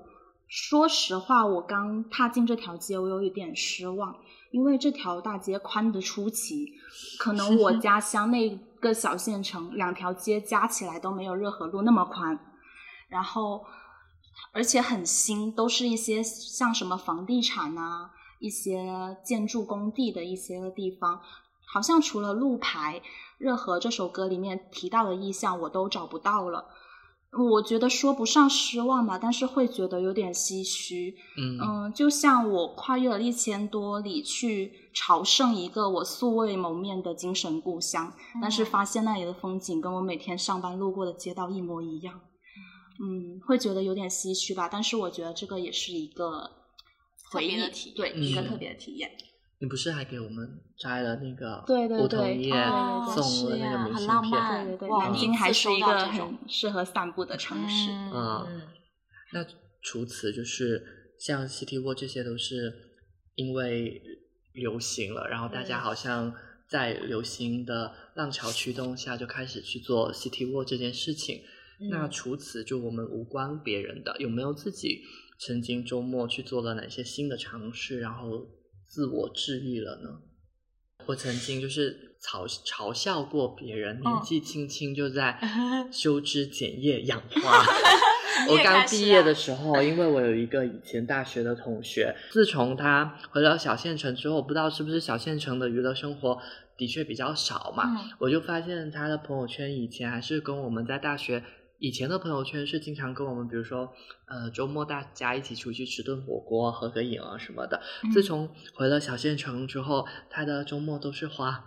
说实话，我刚踏进这条街，我有一点失望。因为这条大街宽的出奇，可能我 [laughs] 家乡那个小县城两条街加起来都没有热河路那么宽，然后而且很新，都是一些像什么房地产啊、一些建筑工地的一些地方，好像除了路牌，热河这首歌里面提到的意象我都找不到了。我觉得说不上失望吧，但是会觉得有点唏嘘。嗯就像我跨越了一千多里去朝圣一个我素未谋面的精神故乡，但是发现那里的风景跟我每天上班路过的街道一模一样。嗯，会觉得有点唏嘘吧，但是我觉得这个也是一个回忆的体验，对一个特别的体验。你不是还给我们摘了那个对对梧桐叶，送了那个明信片？对对对，南京还是一个很适合散步的城市。嗯，那除此就是像 City Walk 这些都是因为流行了，然后大家好像在流行的浪潮驱动下就开始去做 City Walk 这件事情。那除此就我们无关别人的，有没有自己曾经周末去做了哪些新的尝试？然后。自我治愈了呢？我曾经就是嘲嘲笑过别人，年纪轻轻就在 [laughs] 修枝剪叶养花。[laughs] 我刚毕业的时候，因为我有一个以前大学的同学，自从他回到小县城之后，不知道是不是小县城的娱乐生活的确比较少嘛，我就发现他的朋友圈以前还是跟我们在大学。以前的朋友圈是经常跟我们，比如说，呃，周末大家一起出去吃顿火锅、合个影啊什么的。自从回了小县城之后，他的周末都是花，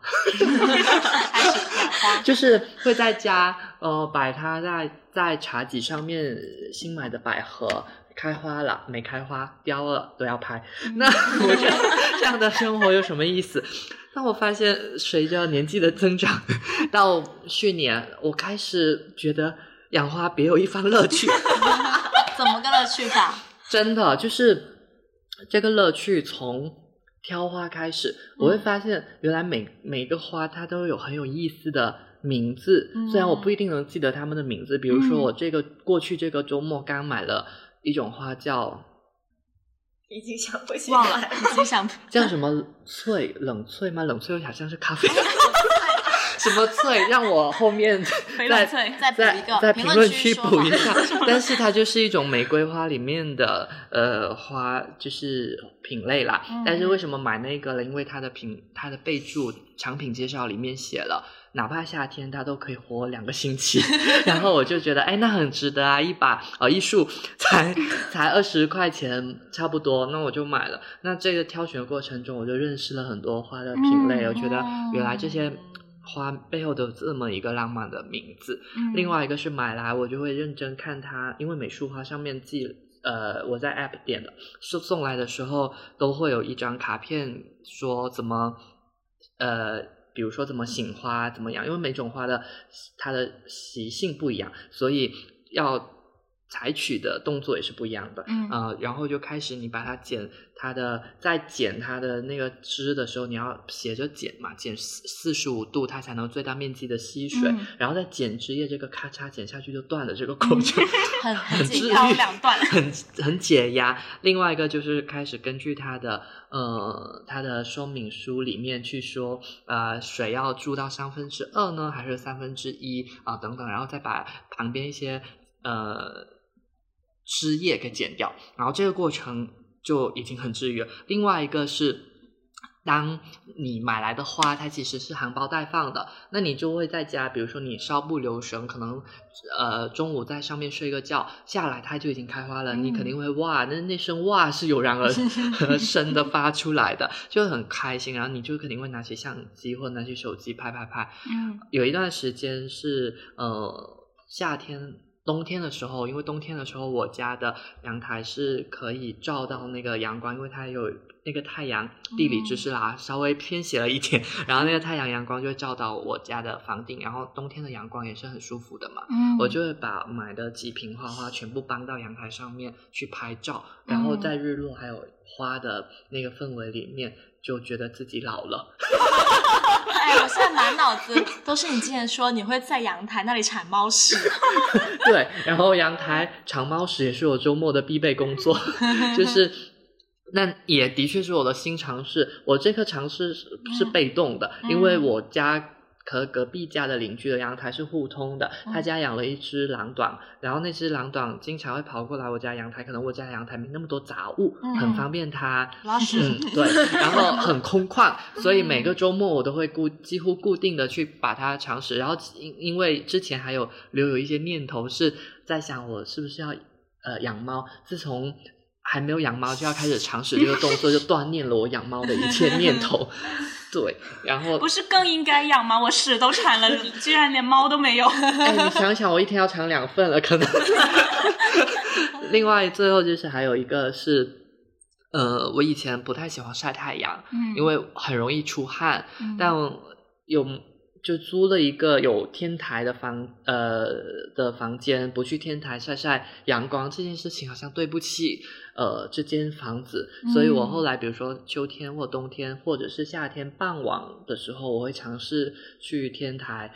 [laughs] 就是会在家呃摆他在在茶几上面新买的百合开花了没开花凋了都要拍。那我觉得这样的生活有什么意思？但我发现随着年纪的增长，[laughs] 到去年我开始觉得。养花别有一番乐趣，[laughs] 怎么个乐趣法？真的就是这个乐趣从挑花开始，我会发现原来每每一个花它都有很有意思的名字，虽然我不一定能记得它们的名字。比如说我这个过去这个周末刚买了一种花叫，已经想不起忘了，已经想叫什么翠冷翠吗？冷翠好像是咖啡。[laughs] 什么翠？让我后面 [laughs] 再再在在评论区补一下。[laughs] 但是它就是一种玫瑰花里面的呃花，就是品类啦。但是为什么买那个了？因为它的品它的备注产品介绍里面写了，哪怕夏天它都可以活两个星期。[laughs] 然后我就觉得，哎，那很值得啊！一把呃一束才才二十块钱，差不多，那我就买了。那这个挑选过程中，我就认识了很多花的品类。我觉得原来这些。花背后的这么一个浪漫的名字，另外一个是买来我就会认真看它，因为美术花上面记呃我在 app 点的，送送来的时候都会有一张卡片说怎么呃比如说怎么醒花怎么样，因为每种花的它的习性不一样，所以要。采取的动作也是不一样的，嗯，呃，然后就开始你把它剪它的，在剪它的那个枝的时候，你要斜着剪嘛，剪四四十五度，它才能最大面积的吸水，然后再剪枝叶，这个咔嚓剪下去就断了，这个过程 [laughs] 很很治愈，[laughs] 很很解压。另外一个就是开始根据它的呃它的说明书里面去说，呃，水要注到三分之二呢，还是三分之一啊等等，然后再把旁边一些呃。枝叶给剪掉，然后这个过程就已经很治愈了。另外一个是。当你买来的花，它其实是含苞待放的，那你就会在家，比如说你稍不留神，可能呃中午在上面睡个觉，下来它就已经开花了，你肯定会哇，那那声哇是油然而 [laughs] 生的发出来的，就很开心，然后你就肯定会拿起相机或拿起手机拍拍拍。嗯，有一段时间是呃夏天。冬天的时候，因为冬天的时候，我家的阳台是可以照到那个阳光，因为它有那个太阳，地理知识啦，稍微偏斜了一点，[laughs] 然后那个太阳阳光就会照到我家的房顶，然后冬天的阳光也是很舒服的嘛，嗯。我就会把买的几瓶花花全部搬到阳台上面去拍照，然后在日落还有花的那个氛围里面，就觉得自己老了。[laughs] 哎，我现在满脑子都是你之前说你会在阳台那里铲猫屎，[laughs] 对，然后阳台铲猫屎也是我周末的必备工作，[laughs] 就是那也的确是我的新尝试。我这个尝试是是被动的，因为我家和隔壁家的邻居的阳台是互通的，他家养了一只狼短，然后那只狼短经常会跑过来我家阳台，可能我家阳台没那么多杂物，嗯很方便它拉屎。嗯，对，[laughs] 然后很空旷，所以每个周末我都会固几乎固定的去把它尝试。然后因因为之前还有留有一些念头是在想我是不是要呃养猫，自从还没有养猫就要开始尝试这个动作，就断念了我养猫的一切念头。对，然后不是更应该养吗？我屎都铲了，居然连猫都没有。[laughs] 哎，你想想，我一天要铲两份了，可能。[laughs] 另外，最后就是还有一个是，呃，我以前不太喜欢晒太阳，嗯因为很容易出汗，嗯但有就租了一个有天台的房呃的房间，不去天台晒晒阳光这件事情好像对不起呃这间房子，所以我嗯后来比如说秋天或冬天或者是夏天傍晚的时候，我会尝试去天台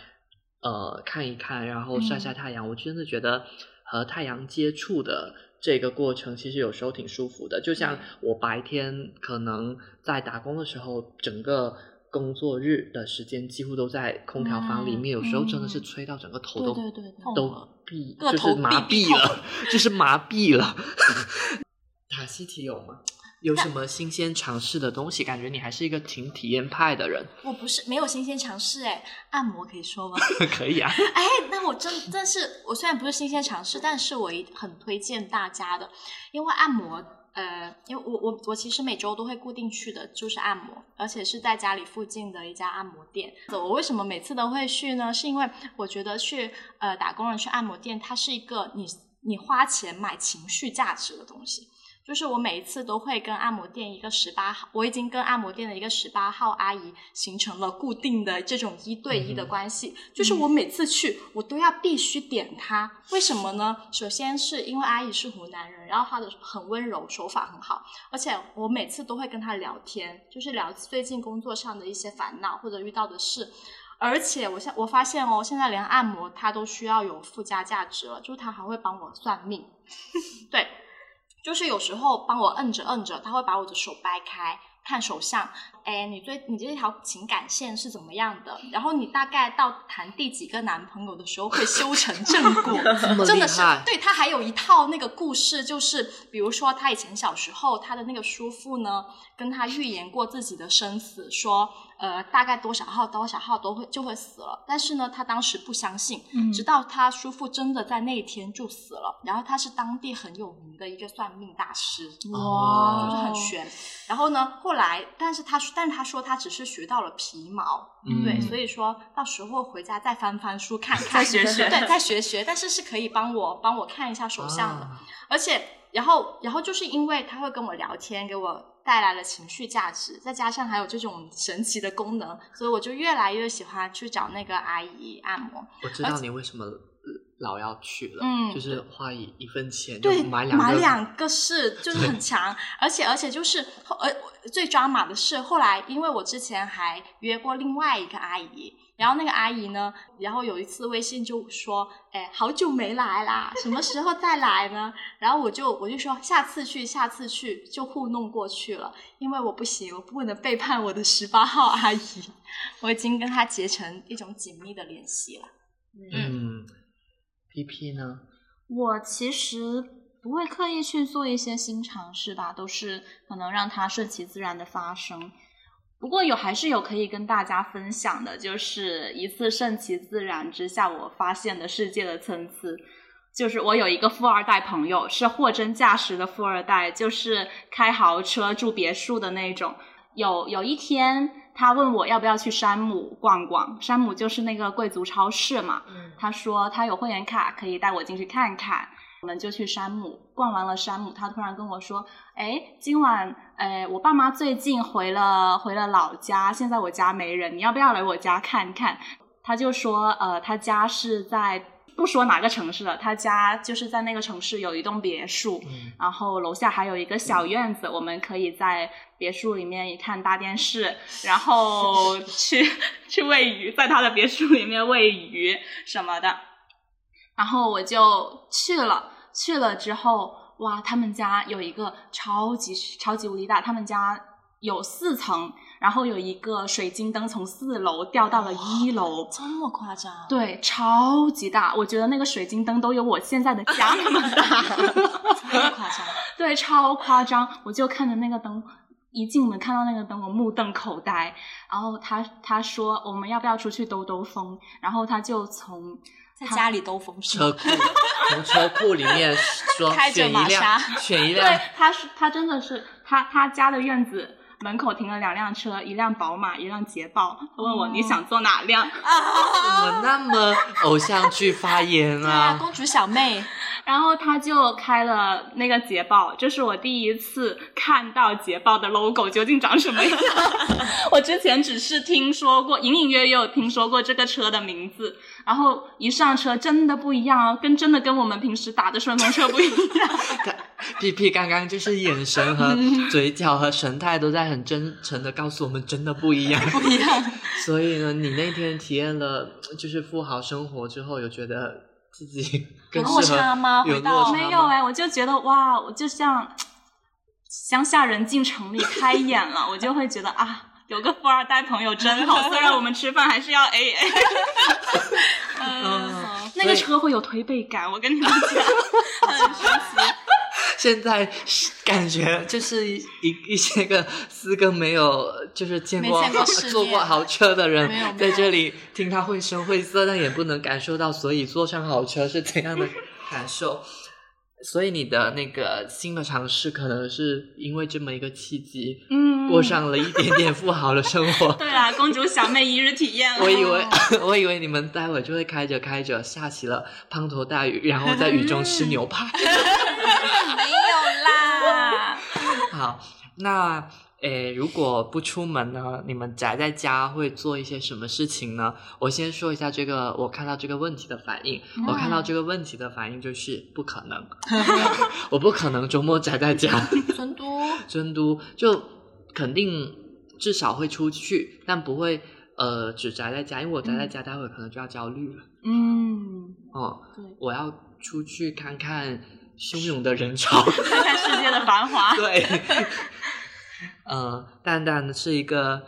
呃看一看，然后晒晒太阳。我真的觉得和太阳接触的这个过程，其实有时候挺舒服的。就像我白天可能在打工的时候，整个工作日的时间几乎都在空调房里面，有时候真的是吹到整个头都、都闭，[laughs] 就是麻痹了，就是麻痹了。塔西提有吗？有什么新鲜尝试的东西？感觉你还是一个挺体验派的人，[laughs] 我不是没有新鲜尝试哎，按摩可以说吗？[laughs] 可以啊。哎，那我真但是，我虽然不是新鲜尝试，但是我一很推荐大家的，因为按摩，呃，因为我我我其实每周都会固定去的，就是按摩，而且是在家里附近的一家按摩店。我为什么每次都会去呢？是因为我觉得去呃打工人去按摩店，它是一个你你花钱买情绪价值的东西。就是我每一次都会跟按摩店一个十八号，我已经跟按摩店的一个十八号阿姨形成了固定的这种一对一的关系。就是我每次去，我都要必须点她，为什么呢？首先是因为阿姨是湖南人，然后她的很温柔，手法很好，而且我每次都会跟她聊天，就是聊最近工作上的一些烦恼或者遇到的事。而且我现我发现哦，现在连按摩它都需要有附加价值了，就是他还会帮我算命，[laughs] 对，就是有时候帮我摁着摁着，他会把我的手掰开，看手相，哎，你最你这条情感线是怎么样的？然后你大概到谈第几个男朋友的时候会修成正果，[laughs] 这么真的是厉害，对他还有一套那个故事，就是比如说他以前小时候，他的那个叔父呢，跟他预言过自己的生死，说呃大概多少号多少号都会就会死了，但是呢，他当时不相信，嗯直到他叔父真的在那一天就死了，然后他是当地很有名的一个算命大师，哇就是很玄。然后呢，后来，但是他说，但是他说他只是学到了皮毛，嗯对，所以说到时候回家再翻翻书看 [laughs] 看，再学学。对，再学学，但是是可以帮我帮我看一下手相的，啊。而且，然后，然后就是因为他会跟我聊天，给我带来了情绪价值，再加上还有这种神奇的功能，所以我就越来越喜欢去找那个阿姨按摩。我知。道你为什么老要去了，嗯就是花一一分钱买两个，买两个是 [laughs] 就是很强，而且而且就是后呃最抓马的是后来，因为我之前还约过另外一个阿姨，然后那个阿姨呢，然后有一次微信就说，哎，好久没来啦，什么时候再来呢？[laughs] 然后我就我就说下次去，下次去，就糊弄过去了，因为我不行，我不能背叛我的十八号阿姨，我已经跟她结成一种紧密的联系了。嗯，P P 呢？我其实不会刻意去做一些新尝试吧，都是可能让它顺其自然的发生。不过有还是有可以跟大家分享的，就是一次顺其自然之下，我发现的世界的参差。就是我有一个富二代朋友，是货真价实的富二代，就是开豪车、住别墅的那种。有有一天，他问我要不要去山姆逛逛，山姆就是那个贵族超市嘛。嗯他说他有会员卡，可以带我进去看看。我们就去山姆逛完了山姆，他突然跟我说：“哎，今晚，哎，我爸妈最近回了回了老家，现在我家没人，你要不要来我家看看？”他就说：“呃，他家是在不说哪个城市了，他家就是在那个城市有一栋别墅，嗯然后楼下还有一个小院子，我们可以在别墅里面看大电视，然后 [laughs] 去去喂鱼，在他的别墅里面喂鱼什么的。然后我就去了，去了之后，哇，他们家有一个超级超级无敌大，他们家有四层，然后有一个水晶灯从四楼掉到了一楼。这么夸张？对，超级大，我觉得那个水晶灯都有我现在的家那么大。这么夸张？[laughs] 对，超夸张！我就看着那个灯，一进门看到那个灯，我目瞪口呆。然后他他说我们要不要出去兜兜风？然后他就从在家里兜风？车库从车库里面说开着选一辆玛莎，选一辆对，他是他真的是他他家的院子门口停了两辆车，一辆宝马，一辆捷豹。他问我、你想坐哪辆？怎么那么偶像剧发言啊？公主小妹，[laughs] 然后他就开了那个捷豹，这是我第一次看到捷豹的 logo 究竟长什么样。[laughs] 我之前只是听说过，隐隐约约有听说过这个车的名字，然后一上车真的不一样哦，跟真的跟我们平时打的顺风车不一样。[laughs] 屁屁刚刚就是眼神和嗯嘴角和神态都在很真诚的告诉我们，真的不一样，不一样。所以呢，你那天体验了就是富豪生活之后，有觉得自己更有落差吗回到没有哎，我就觉得哇，我就像乡下人进城里开眼了，我就会觉得啊。有个富二代朋友真好，[laughs] 虽然我们吃饭还是要 A A。嗯那个车会有推背感，我跟你们讲，很神奇。现在是感觉就是一一些个四个没有就是见过没见过坐过豪车的人在这里听他绘声绘色，但也不能感受到，所以坐上豪车是怎样的感受。所以你的那个新的尝试，可能是因为这么一个契机，嗯，过上了一点点富豪的生活。对啦，公主小妹一日体验了。我以为，[laughs] 我以为你们待会就会开着开着下起了滂沱大雨，然后在雨中吃牛排。[laughs] 没有啦。好，那诶，如果不出门呢，你们宅在家会做一些什么事情呢？我先说一下这个，我看到这个问题的反应。我看到这个问题的反应就是不可能，[laughs] 我不可能周末宅在家。[laughs] 成都成都就肯定至少会出去，但不会呃只宅在家，因为我宅在家，待会可能就要焦虑了。嗯，哦，对，我要出去看看汹涌的人潮。看看世界的繁华。对，[laughs] 嗯，蛋蛋是一个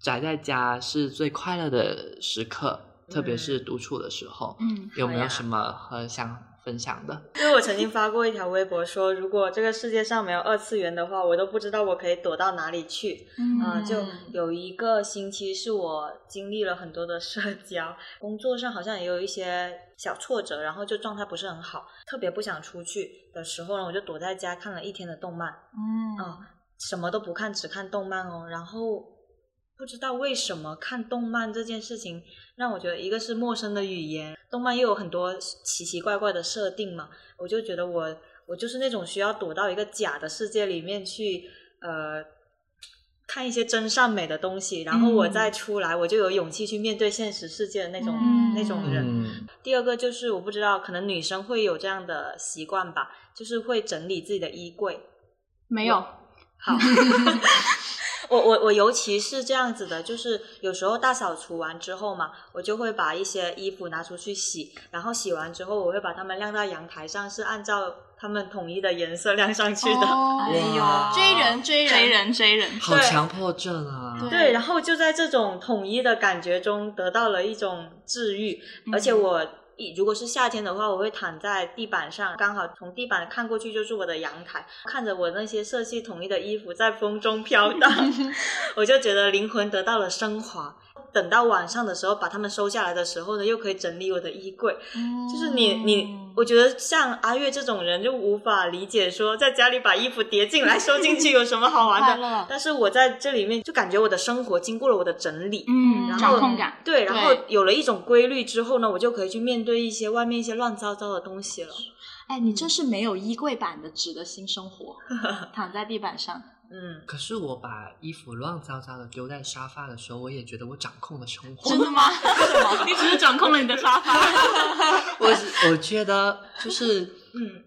宅在家是最快乐的时刻，特别是独处的时候。嗯，有没有什么和想分享的？[laughs] 因为我曾经发过一条微博说，如果这个世界上没有二次元的话，我都不知道我可以躲到哪里去。啊、嗯就有一个星期是我经历了很多的社交，工作上好像也有一些小挫折，然后就状态不是很好，特别不想出去的时候呢，我就躲在家看了一天的动漫，嗯啊、什么都不看，只看动漫哦。然后不知道为什么看动漫这件事情让我觉得，一个是陌生的语言，动漫又有很多奇奇怪怪的设定嘛，我就觉得我我就是那种需要躲到一个假的世界里面去，呃。看一些真善美的东西，然后我再出来，我就有勇气去面对现实世界的那种、嗯那种人。嗯第二个就是我不知道，可能女生会有这样的习惯吧，就是会整理自己的衣柜。没有，好，[laughs] 我我我尤其是这样子的，就是有时候大扫除完之后嘛，我就会把一些衣服拿出去洗，然后洗完之后，我会把它们晾到阳台上，是按照它们统一的颜色晾上去的。哦哎呦追人追人追人追人。好强迫症啊！对对，然后就在这种统一的感觉中得到了一种治愈，嗯而且我一如果是夏天的话，我会躺在地板上，刚好从地板看过去就是我的阳台，看着我那些色系统一的衣服在风中飘荡，[laughs] 我就觉得灵魂得到了升华。等到晚上的时候，把它们收下来的时候呢，又可以整理我的衣柜。就是你你，我觉得像阿月这种人就无法理解说在家里把衣服叠进来收进去有什么好玩的。[laughs] 但是我在这里面就感觉我的生活经过了我的整理，嗯，然后掌控感。对，然后有了一种规律之后呢，我就可以去面对一些外面一些乱糟糟的东西了。哎，你这是没有衣柜版的纸的新生活，躺在地板上。嗯，可是我把衣服乱糟糟的丢在沙发的时候，我也觉得我掌控了生活。真的吗？[laughs] 为什么？你只是掌控了你的沙发。[laughs] 我我觉得就是，嗯，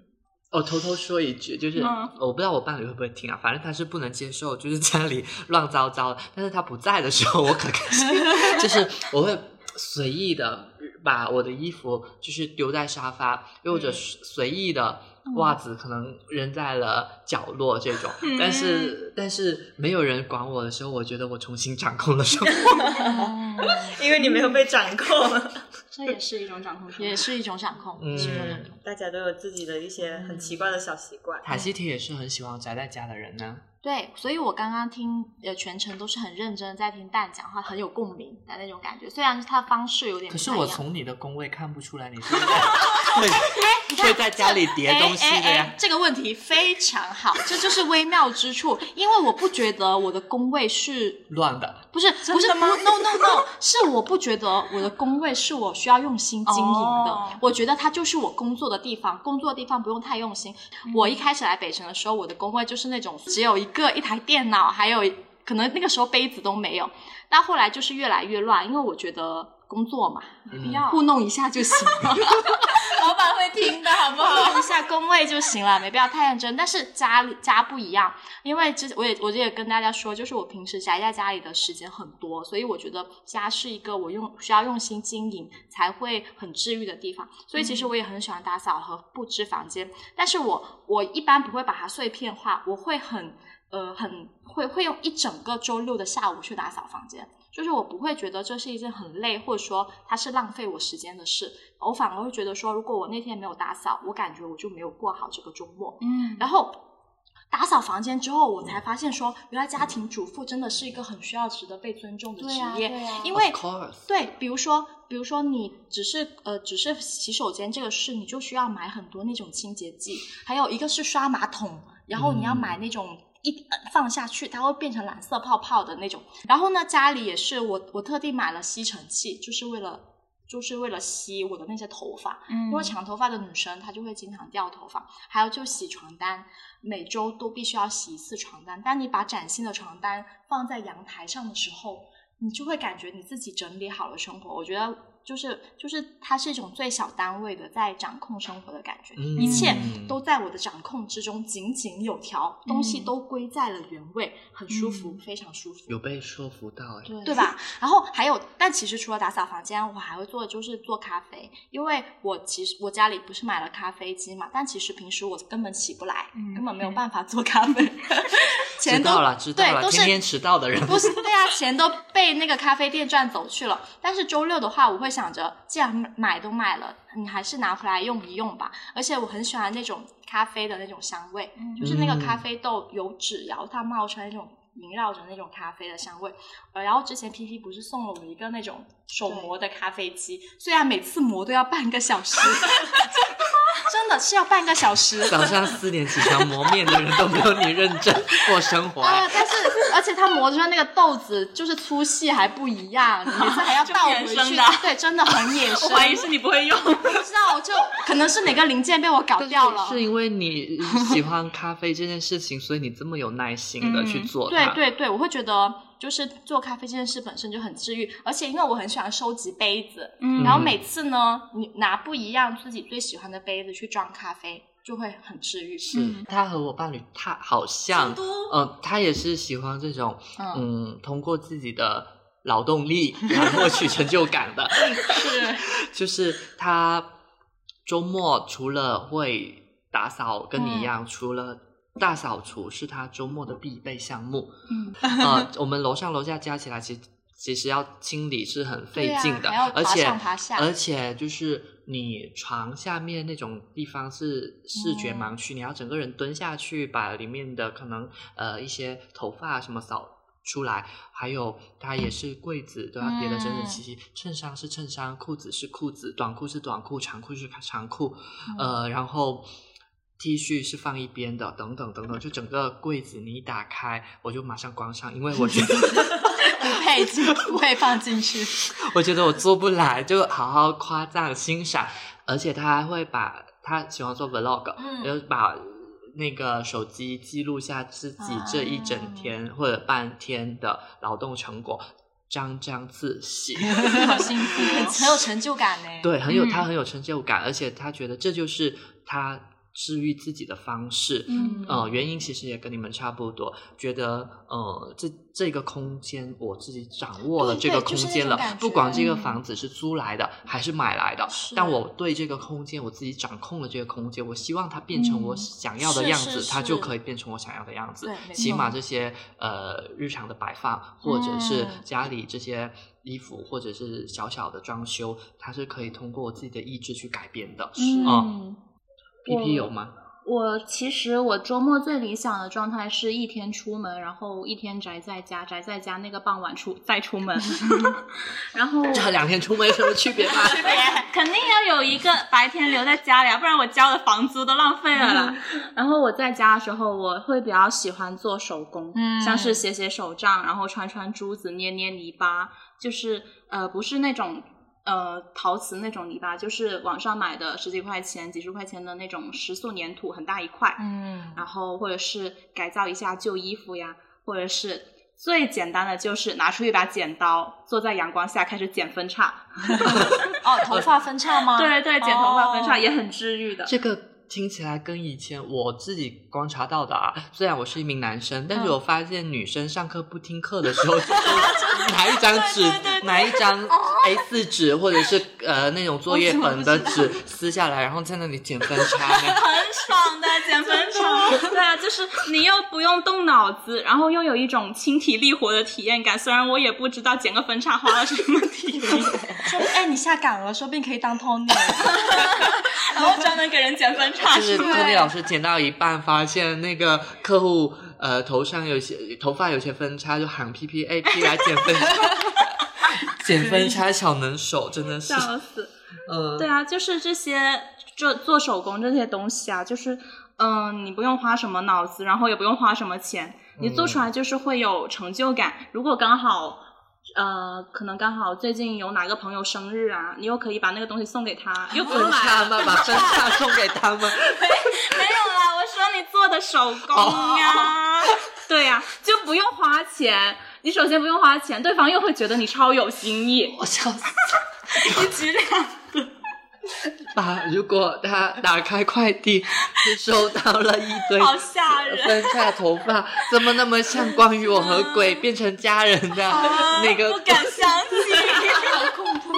我偷偷说一句，就是、嗯我不知道我伴侣会不会听啊，反正他是不能接受，就是家里乱糟糟的。但是他不在的时候，我可开心，[laughs] 就是我会随意的把我的衣服就是丢在沙发，又或者是随意的。袜子可能扔在了角落，这种，但是但是没有人管我的时候，我觉得我重新掌控了生活。[laughs] [laughs] 因为你没有被掌控，[laughs] 这也是一种掌控，也是一种掌控，嗯。大家都有自己的一些很奇怪的小习惯。塔西提也是很喜欢宅在家的人呢。对，所以我刚刚听呃全程都是很认真在听蛋讲话，很有共鸣的那种感觉。虽然他的方式有点可是我从你的工位看不出来，[laughs] 你是会会在家里叠东西的呀哎哎哎。这个问题非常好，这就是微妙之处。因为我不觉得我的工位是乱的，不是不是吗 no no no，是我不觉得我的工位是我需要用心经营的。哦我觉得它就是我工作的地方，工作的地方不用太用心。我一开始来北城的时候，我的工位就是那种只有一个一台电脑，还有可能那个时候杯子都没有。但后来就是越来越乱，因为我觉得工作嘛，没必要糊弄一下就行了。[laughs] 老板会听的好不弄一下工位就行了，没必要太认真。但是家里家不一样，因为之我也我也跟大家说，就是我平时宅在家里的时间很多，所以我觉得家是一个我用需要用心经营才会很治愈的地方。所以其实我也很喜欢打扫和布置房间，但是我我一般不会把它碎片化，我会很呃很会会用一整个周六的下午去打扫房间。就是我不会觉得这是一件很累，或者说它是浪费我时间的事，我反而会觉得说，如果我那天没有打扫，我感觉我就没有过好这个周末。嗯，然后打扫房间之后，我才发现说，原来家庭主妇真的是一个很需要值得被尊重的职业，因为对，比如说，比如说你只是呃，只是洗手间这个事，你就需要买很多那种清洁剂，还有一个是刷马桶，然后你要嗯买那种。一呃放下去，它会变成蓝色泡泡的那种。然后呢，家里也是我我特地买了吸尘器，就是为了就是为了吸我的那些头发。嗯因为长头发的女生她就会经常掉头发。还有就洗床单，每周都必须要洗一次床单。当你把崭新的床单放在阳台上的时候，你就会感觉你自己整理好了生活。我觉得就是就是它是一种最小单位的在掌控生活的感觉，嗯一切都在我的掌控之中，井井有条，东西都归在了原位，很舒服，非常舒服。有被说服到哎。对对？吧？然后还有，但其实除了打扫房间，我还会做的就是做咖啡，因为我其实我家里不是买了咖啡机嘛，但其实平时我根本起不来，嗯根本没有办法做咖啡，[laughs] 钱都知道了，知道了，对都是天天迟到的人。不是对啊，钱都被那个咖啡店赚走去了。但是周六的话，我会想着，既然买都买了，你还是拿回来用一用吧。而且我很喜欢那种咖啡的那种香味，就是那个咖啡豆有纸摇，它冒出来那种萦绕着那种咖啡的香味。呃，然后之前 P P 不是送了我一个那种手磨的咖啡机，虽然每次磨都要半个小时，[laughs] 真的是要半个小时。早上四点起床磨面的人都没有你认真过生活 [laughs] 而且它磨出来那个豆子就是粗细还不一样，你每次还要倒回去 [laughs] 对，真的很野生我。怀疑是你不会用。[laughs] 不知道，就可能是哪个零件被我搞掉了。是因为你喜欢咖啡这件事情，所以你这么有耐心的去做它。对对对，我会觉得就是做咖啡这件事本身就很治愈，而且因为我很喜欢收集杯子，嗯然后每次呢，你拿不一样自己最喜欢的杯子去装咖啡，就会很治愈。是他和我伴侣他好像，嗯、他也是喜欢这种，嗯，通过自己的劳动力 [laughs] 来获取成就感的。是，[laughs] 就是他周末除了会打扫，跟你一样，除了大扫除是他周末的必备项目。嗯呃，我们楼上楼下加起来其实其实要清理是很费劲的，而且而且就是你床下面那种地方是视觉嗯。盲区，你要整个人蹲下去，把里面的可能呃一些头发什么扫出来，还有它也是柜子都要叠得整整齐齐，衬衫是衬衫，裤子是裤子，短裤是短裤，长裤是长裤，呃，然后 T 恤是放一边的，等等等等，就整个柜子你一打开，我就马上关上，因为我觉得 [laughs] 不配进，不配放进去。[laughs] 我觉得我做不来，就好好夸赞欣赏，而且他还会把他喜欢做 vlog，嗯就是把。那个手机记录下自己这一整天或者半天的劳动成果，张张自喜。[laughs] 好幸福、哦，很有成就感呢。对，很有嗯他很有成就感，而且他觉得这就是他治愈自己的方式。嗯呃，原因其实也跟你们差不多，觉得呃，这这个空间我自己掌握了这个空间了，不管这个房子是租来的还是买来的，是但我对这个空间我自己掌控了这个空间，我希望它变成我嗯想要的样子，是它就可以变成我想要的样子对。起码这些呃日常的摆放，或者是嗯家里这些衣服，或者是小小的装修，它是可以通过我自己的意志去改变的。嗯我 P 有吗？我其实我周末最理想的状态是一天出门，然后一天宅在家，宅在家那个傍晚出再出门，[laughs] 然后这两天出门有什么区别吗？[laughs] 肯定要有一个白天留在家里啊，不然我交的房租都浪费了啦。然后我在家的时候，我会比较喜欢做手工，嗯像是写写手账，然后穿穿珠子，捏捏泥巴，就是呃不是那种呃陶瓷那种泥巴，就是网上买的十几块钱、几十块钱的那种石塑粘土，很大一块，嗯，然后或者是改造一下旧衣服呀，或者是最简单的就是拿出一把剪刀，坐在阳光下开始剪分叉。[laughs] 哦，头发分叉吗？[laughs] 对对，剪头发分叉哦也很治愈的。这个听起来跟以前我自己观察到的啊，虽然我是一名男生，但是嗯我发现女生上课不听课的时候，就是 [laughs] 拿一张纸拿一张 A 四纸或者是呃那种作业本的纸撕下来，然后在那里剪 [laughs] 分叉。很爽的剪分叉，对啊，就是你又不用动脑子，然后又有一种轻体力活的体验感。虽然我也不知道剪个分叉花了什么体力，[laughs] 说哎，你下岗了，说不定可以当 Tony。然后专门给人剪分叉，就是 Tony 老师剪到一半，发现那个客户呃头上有些头发有些分叉，就喊 P P A P 来剪分叉，剪分叉小能手真的是，笑死。嗯，对啊，就是这些做做手工这些东西啊，就是嗯、你不用花什么脑子，然后也不用花什么钱，你做出来就是会有成就感。如果刚好呃，可能刚好最近有哪个朋友生日啊，你又可以把那个东西送给他，又不买叉吗？把分叉 [laughs] 送给他们。没有啦，我说你做的手工呀，对呀、就不用花钱。你首先不用花钱，对方又会觉得你超有心意。我笑死。你质量把如果他打开快递，就收到了一堆好吓人分叉头发，怎么那么像关于我和鬼变成家人的那个？不敢相信，[laughs] 好恐怖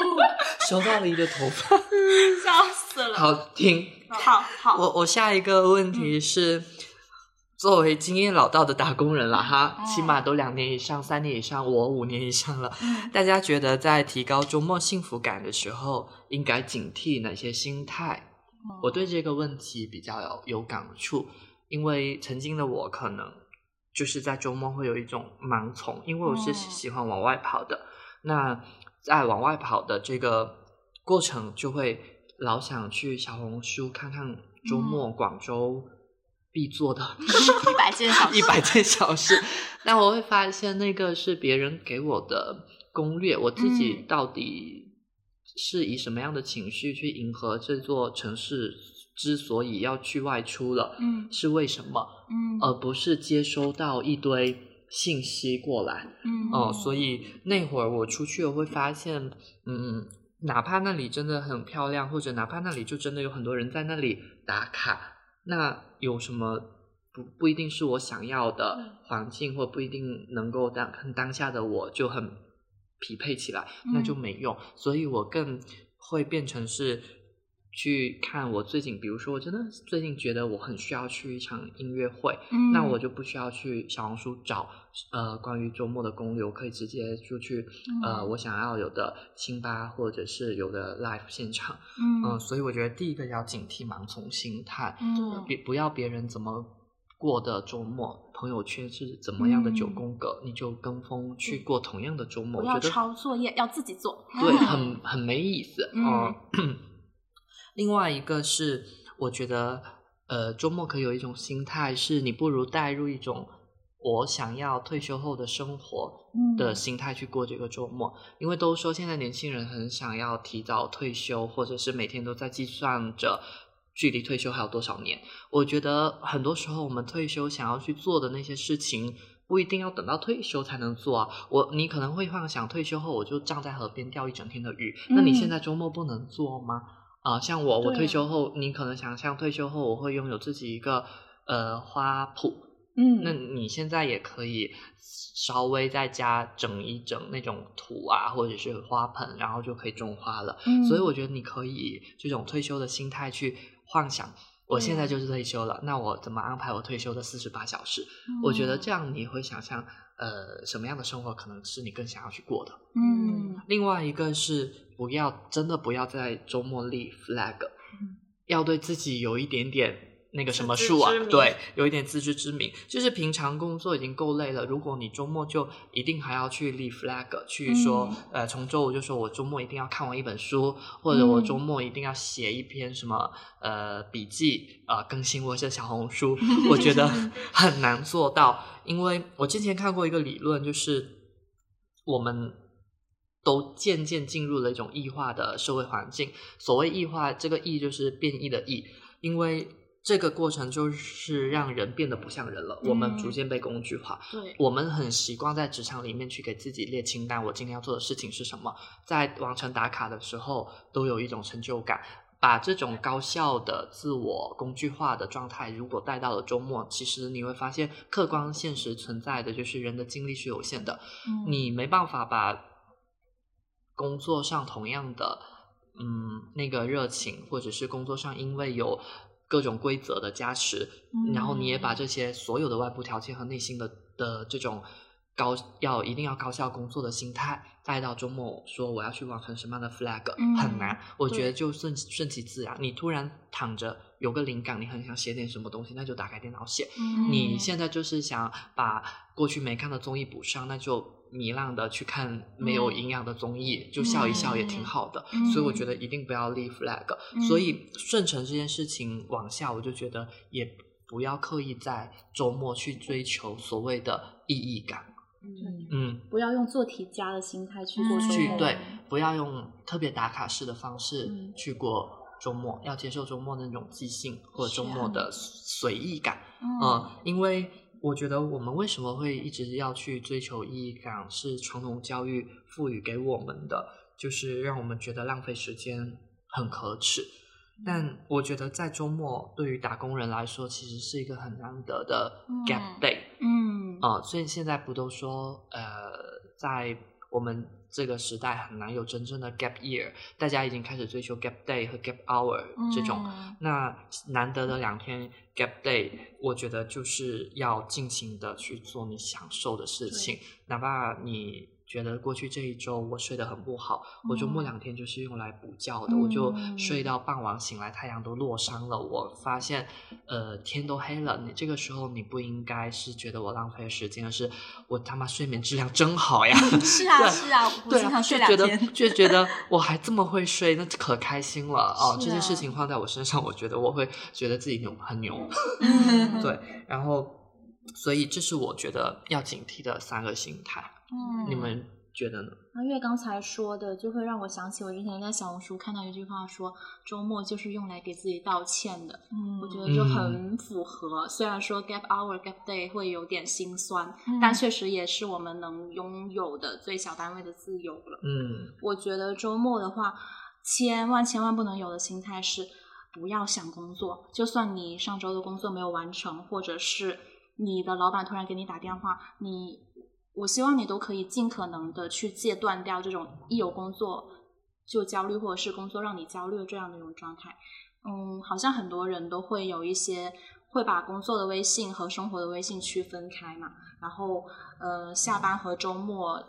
收到了一个头发，[laughs] 笑死了。好听。好好，我我下一个问题是，作为经验老道的打工人了哈，起码都两年以上、三年以上，我五年以上了。大家觉得在提高周末幸福感的时候，应该警惕哪些心态？我对这个问题比较有有感触，因为曾经的我可能就是在周末会有一种盲从，因为我是嗯喜欢往外跑的。那在往外跑的这个过程，就会老想去小红书看看周末广州必做的 [laughs] 一百件小事一百件小事，[laughs] 但我会发现那个是别人给我的攻略，我自己嗯到底是以什么样的情绪去迎合这座城市之所以要去外出了，嗯。是为什么，嗯。而不是接收到一堆信息过来。嗯。哦、所以那会儿我出去我会发现，嗯，哪怕那里真的很漂亮，或者哪怕那里就真的有很多人在那里打卡，那有什么不不一定是我想要的环境，或不一定能够当跟当下的我就很匹配起来，那就没用。所以我更会变成是去看我最近，比如说我真的最近觉得我很需要去一场音乐会，嗯那我就不需要去小红书找呃关于周末的攻略，我可以直接就去呃嗯我想要有的清吧或者是有的 live 现场，嗯嗯、所以我觉得第一个要警惕盲从心态，嗯别不要别人怎么过的周末，朋友圈是怎么样的九嗯宫格，你就跟风去过同样的周末，不要我觉得抄作业，要自己做。对，嗯 [laughs] 很很没意思。嗯嗯 [coughs] 另外一个是，我觉得呃，周末可以有一种心态，是你不如带入一种我想要退休后的生活的嗯心态去过这个周末，因为都说现在年轻人很想要提早退休，或者是每天都在计算着。距离退休还有多少年？我觉得很多时候我们退休想要去做的那些事情，不一定要等到退休才能做啊。我你可能会幻想退休后我就站在河边钓一整天的鱼，那你现在周末不能做吗？啊、像我，我退休后，你可能想象退休后我会拥有自己一个呃花圃，嗯，那你现在也可以稍微在家整一整那种土啊，或者是花盆，然后就可以种花了。嗯所以我觉得你可以以这种退休的心态去幻想，我现在就是退休了，那我怎么安排我退休的四十八小时？我觉得这，样你会想象，呃，什么样的生活可能是你更想要去过的。嗯另外一个是不要真的不要在周末立 flag，、要对自己有一点点那个什么数啊对，有一点自知之明。就是平常工作已经够累了，如果你周末就一定还要去立 flag，去说、嗯。呃，从周五就说我周末一定要看完一本书，或者我嗯。周末一定要写一篇什么呃笔记啊、呃更新我的小红书，[laughs] 我觉得很难做到，因为我之前看过一个理论，就是我们都渐渐进入了一种异化的社会环境。所谓异化，这个异就是变异的异，因为这个过程就是让人变得不像人了，我们嗯逐渐被工具化。对，我们很习惯在职场里面去给自己列清单，我今天要做的事情是什么，在完成打卡的时候都有一种成就感。把这种高效的自我工具化的状态，如果带到了周末，其实你会发现，客观现实存在的就是人的精力是有限的，嗯你没办法把工作上同样的嗯那个热情，或者是工作上因为有各种规则的加持，然后你也把这些所有的外部条件和内心的的这种高要一定要高效工作的心态带到周末，说我要去完成什么样的 flag，、嗯很难。我觉得就顺顺其自然，你突然躺着有个灵感，你很想写点什么东西，那就打开电脑写。嗯你现在就是想把过去没看的综艺补上，那就糜烂的去看没有营养的综艺，就笑一笑也挺好的。嗯所以我觉得一定不要立 flag、嗯所以顺承这件事情往下，我就觉得也不要刻意在周末去追求所谓的意义感。嗯。嗯，不要用做题家的心态去过嗯周末。去对，不要用特别打卡式的方式嗯。去过周末，要接受周末那种即兴或者周末的随意感。嗯。嗯，因为我觉得我们为什么会一直要去追求意义感，是传统教育赋予给我们的，就是让我们觉得浪费时间很可耻。但我觉得在周末对于打工人来说，其实是一个很难得的 gap 嗯 day。嗯啊、所以现在不都说，呃，在我们这个时代很难有真正的 gap year，大家已经开始追求 gap day 和 gap hour 这种。嗯那难得的两天 gap day，我觉得就是要尽情的去做你享受的事情，哪怕你。觉得过去这一周我睡得很不好，我周末嗯两天就是用来补觉的，我就嗯睡到傍晚醒来，太阳都落山了，我发现，呃，天都黑了，你这个时候你不应该是觉得我浪费时间，而是我他妈睡眠质量真好呀，[laughs] 是啊是啊，我对啊，经常睡就觉得。就觉得我还这么会睡，那可开心了哦。是这件事啊情放在我身上，我觉得我会觉得自己牛很牛，[laughs] 嗯对。然后，所以这是我觉得要警惕的三个心态，嗯你们觉得呢？那月刚才说的，就会让我想起我之前在小红书看到一句话说，周末就是用来给自己道歉的。嗯我觉得就很符合。虽然说 gap hour、gap day 会有点心酸，嗯但确实也是我们能拥有的最小单位的自由了。嗯我觉得周末的话，千万千万不能有的心态是不要想工作，就算你上周的工作没有完成，或者是你的老板突然给你打电话，你我希望你都可以尽可能的去戒断掉这种一有工作就焦虑，或者是工作让你焦虑的这样的一种状态。嗯，好像很多人都会有一些会把工作的微信和生活的微信区分开嘛，然后呃，下班和周末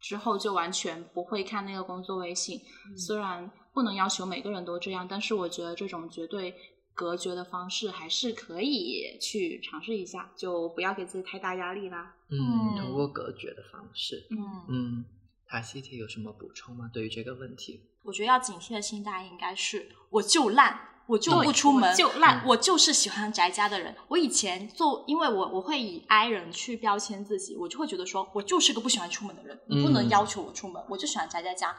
之后就完全不会看那个工作微信。虽然不能要求每个人都这样，但是我觉得这种绝对。隔绝的方式还是可以去尝试一下，就不要给自己太大压力啦。嗯，通过隔绝的方式。嗯嗯，塔西提有什么补充吗？对于这个问题，我觉得要警惕的心态应该是，我就烂，我就不出门，就烂，我就是喜欢宅家的人。我以前做，因为我我会以 I 人去标签自己，我就会觉得说我就是个不喜欢出门的人，你不能要求我出门，我就喜欢宅在家。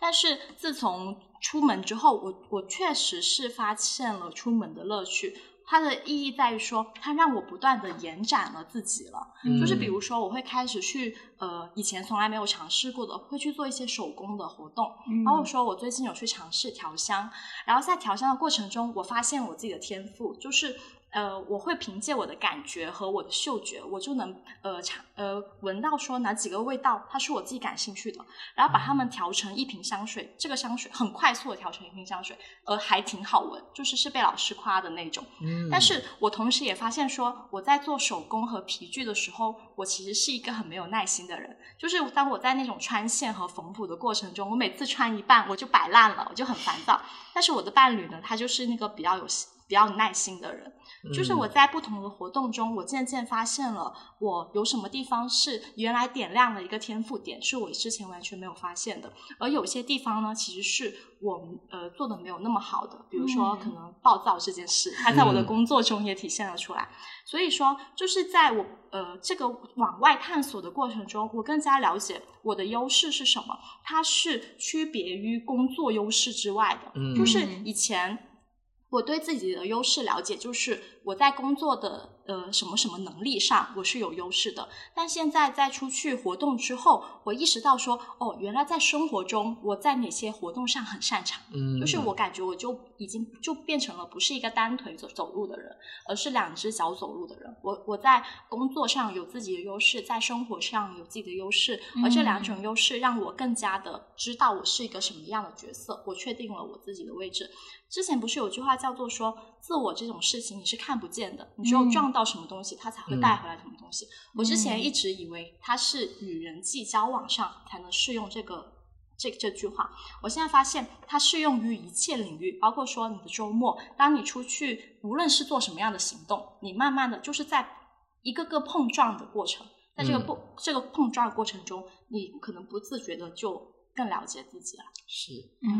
但是自从出门之后，我我确实是发现了出门的乐趣。它的意义在于说，它让我不断的延展了自己了。就是比如说，我会开始去呃，以前从来没有尝试过的，会去做一些手工的活动。然后说我最近有去尝试调香，然后在调香的过程中，我发现我自己的天赋就是。呃，我会凭借我的感觉和我的嗅觉，我就能呃尝呃闻到说哪几个味道它是我自己感兴趣的，然后把它们调成一瓶香水。这个香水很快速的调成一瓶香水，呃还挺好闻，就是是被老师夸的那种。嗯。但是我同时也发现说，我在做手工和皮具的时候，我其实是一个很没有耐心的人。就是当我在那种穿线和缝补的过程中，我每次穿一半我就摆烂了，我就很烦躁。但是我的伴侣呢，他就是那个比较有比较有耐心的人。就是我在不同的活动中，我渐渐发现了我有什么地方是原来点亮了一个天赋点，是我之前完全没有发现的。而有些地方呢，其实是我呃做的没有那么好的，比如说可能暴躁这件事，它在我的工作中也体现了出来。所以说，就是在我呃这个往外探索的过程中，我更加了解我的优势是什么，它是区别于工作优势之外的。就是以前。我对自己的优势了解，就是我在工作的。呃，什么什么能力上我是有优势的，但现在在出去活动之后，我意识到说，哦，原来在生活中我在哪些活动上很擅长，嗯，就是我感觉我就已经就变成了不是一个单腿走走路的人，而是两只脚走路的人。我我在工作上有自己的优势，在生活上有自己的优势，而这两种优势让我更加的知道我是一个什么样的角色，我确定了我自己的位置。之前不是有句话叫做说，自我这种事情你是看不见的，你只有撞到。什么东西，它才会带回来什么东西。我之前一直以为它是与人际交往上才能适用这个这这句话，我现在发现它适用于一切领域，包括说你的周末，当你出去，无论是做什么样的行动，你慢慢的就是在一个个碰撞的过程，在这个不这个碰撞过程中，你可能不自觉的就更了解自己了。是，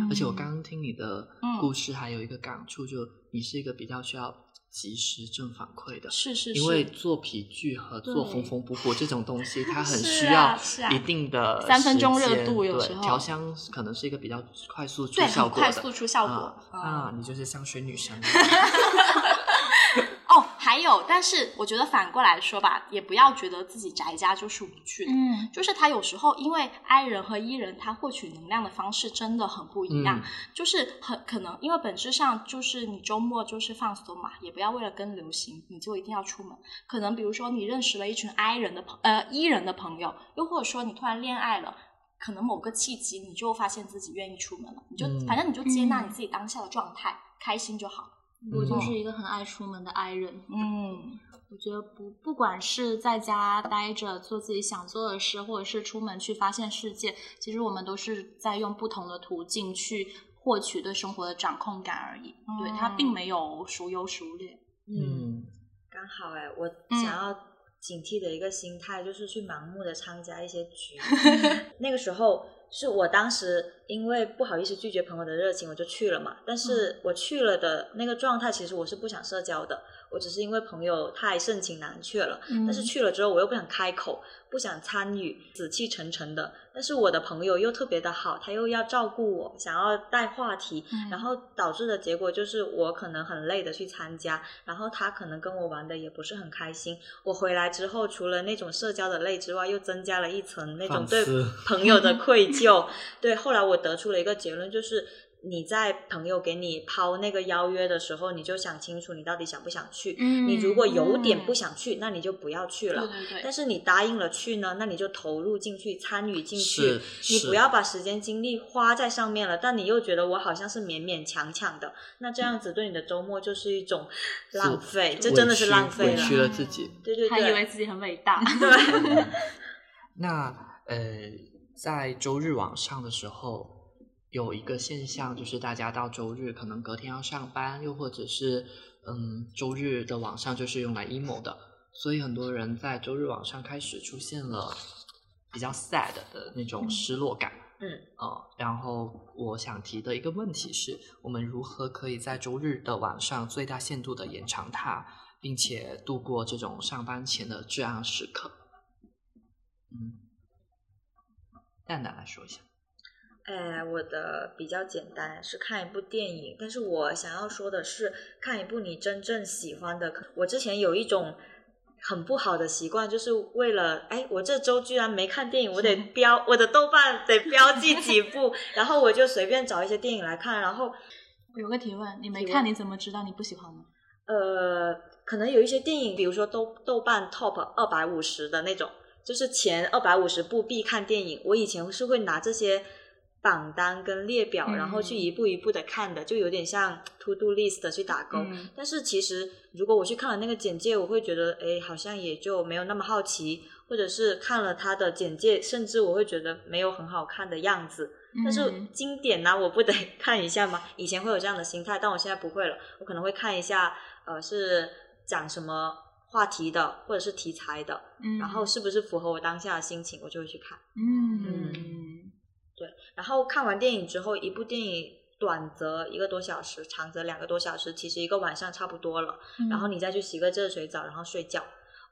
而且我刚刚听你的故事，还有一个感触，就你是一个比较需要。及时正反馈的，是是，因为做皮具和做缝缝补补这种东西，它很需要一定的三分钟热度，有时候。调香可能是一个比较快速出效果的，快速出效果啊，你就是香水女神。[laughs] 还有，但是我觉得反过来说吧，也不要觉得自己宅家就是无趣的。嗯，就是他有时候因为 I 人和 E 人，他获取能量的方式真的很不一样。就是很可能，因为本质上就是你周末就是放松嘛，也不要为了跟流行，你就一定要出门。可能比如说你认识了一群 I 人的朋呃 E 人的朋友，又或者说你突然恋爱了，可能某个契机你就发现自己愿意出门了，你就反正你就接纳你自己当下的状态，开心就好。我就是一个很爱出门的爱人。嗯，我觉得不不管是在家待着做自己想做的事，或者是出门去发现世界，其实我们都是在用不同的途径去获取对生活的掌控感而已。对，它并没有孰优孰劣。嗯，刚好哎，我想要警惕的一个心态就是去盲目的参加一些局。[laughs] 那个时候是我当时。因为不好意思拒绝朋友的热情，我就去了嘛。但是我去了的那个状态，其实我是不想社交的。我只是因为朋友太盛情难却了。但是去了之后，我又不想开口，不想参与，死气沉沉的。但是我的朋友又特别的好，他又要照顾我，想要带话题，然后导致的结果就是我可能很累的去参加，然后他可能跟我玩的也不是很开心。我回来之后，除了那种社交的累之外，又增加了一层那种对朋友的愧疚。[laughs] 对，后来我。得出了一个结论，就是你在朋友给你抛那个邀约的时候，你就想清楚你到底想不想去。嗯你如果有点嗯不想去，那你就不要去了。对对对但是你答应了去呢，那你就投入进去，参与进去。你不要把时间精力花在上面了，但你又觉得我好像是勉勉强强的，那这样子对你的周末就是一种浪费，这真的是浪费了。委屈了自己。对对对还以为，自己很伟大。[laughs] 对，那呃，在周日晚上的时候，有一个现象就是大家到周日可能隔天要上班，又或者是嗯，周日的晚上就是用来 emo 的，所以很多人在周日晚上开始出现了比较 sad 的那种失落感。嗯，呃，然后我想提的一个问题是，我们如何可以在周日的晚上最大限度的延长它，并且度过这种上班前的至暗时刻？嗯，蛋蛋来说一下。哎，我的比较简单，是看一部电影。但是我想要说的是，看一部你真正喜欢的。我之前有一种很不好的习惯，就是为了哎，我这周居然没看电影，我得 [laughs] 标我的豆瓣得标记几部，然后我就随便找一些电影来看，然后 [laughs] 有个提问，你没看你怎么知道你不喜欢呢？呃，可能有一些电影，比如说豆豆瓣 Top 二百五十的那种，就是前二百五十部必看电影。我以前是会拿这些榜单跟列表，嗯然后去一步一步的看的，就有点像 to do list 的去打勾。嗯但是其实如果我去看了那个简介，我会觉得，哎，好像也就没有那么好奇，或者是看了它的简介，甚至我会觉得没有很好看的样子。但是嗯经典呢、我不得 [laughs] 看一下吗？以前会有这样的心态，但我现在不会了。我可能会看一下，呃，是讲什么话题的，或者是题材的，嗯然后是不是符合我当下的心情，我就会去看。嗯对然后看完电影之后，一部电影短则一个多小时，长则两个多小时，其实一个晚上差不多了。嗯然后你再去洗个热水澡，然后睡觉。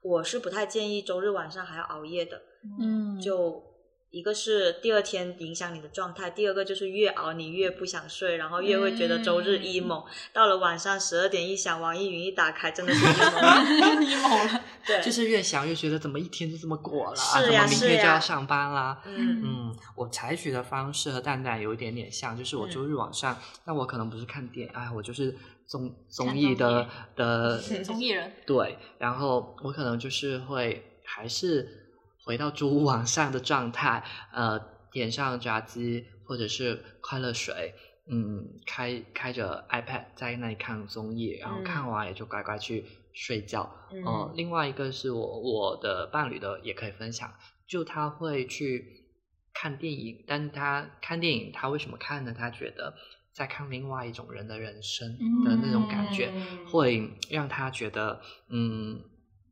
我是不太建议周日晚上还要熬夜的，嗯就一个是第二天影响你的状态，第二个就是越熬你越不想睡，然后越会觉得周日嗯 emo，、到了晚上十二点一响，网易云一打开，真的是 emo。[laughs] emo 了。[laughs] 对，就是越想越觉得怎么一天就这么过了，是怎么明呀是呀天就要上班啦？嗯嗯，我采取的方式和蛋蛋有一点点像，就是我嗯周日晚上，那我可能不是看电，哎，我就是综综艺的艺的综艺人，对，然后我可能就是会还是回到周五晚上的状态，呃，点上炸鸡或者是快乐水，嗯，开开着 iPad 在那里看综艺，然后嗯看完也就乖乖去睡觉。嗯呃，另外一个是我我的伴侣的也可以分享，就他会去看电影，但是他看电影他为什么看呢？他觉得在看另外一种人的人生的那种感觉，嗯会让他觉得，嗯，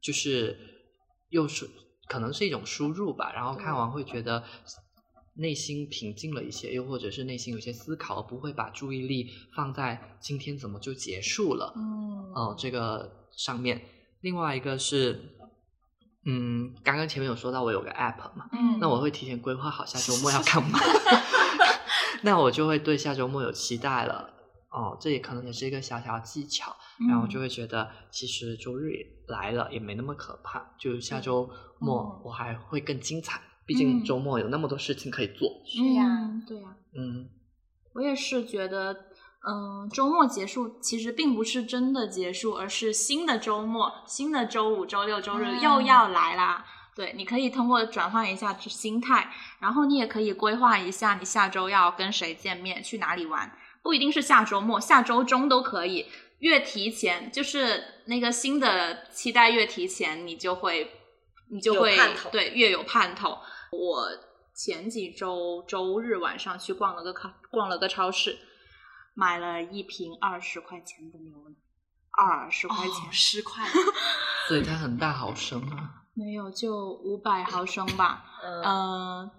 就是又是可能是一种输入吧，然后看完会觉得内心平静了一些，又或者是内心有些思考，不会把注意力放在今天怎么就结束了，嗯哦、这个上面。另外一个是，嗯，刚刚前面有说到我有个 app 嘛，嗯那我会提前规划好下周末要 [laughs] 干嘛，[laughs] 那我就会对下周末有期待了。哦，这也可能也是一个小小技巧，然后就会觉得其实周日也来了也没那么可怕，就下周末嗯。我还会更精彩，毕竟嗯。周末有那么多事情可以做。是呀嗯对呀、嗯，我也是觉得，嗯、周末结束其实并不是真的结束，而是新的周末、新的周五、周六、周日嗯。又要来啦。对，你可以通过转换一下心态，然后你也可以规划一下你下周要跟谁见面，去哪里玩，不一定是下周末，下周中都可以。越提前，就是那个新的期待越提前，你就会，你就会对越有盼头。我前几周周日晚上去逛了个超逛了个超市，买了一瓶二十块钱的牛奶，二十块钱、哦，十块，所以它很大毫升啊。没有，就五百毫升吧，嗯，呃，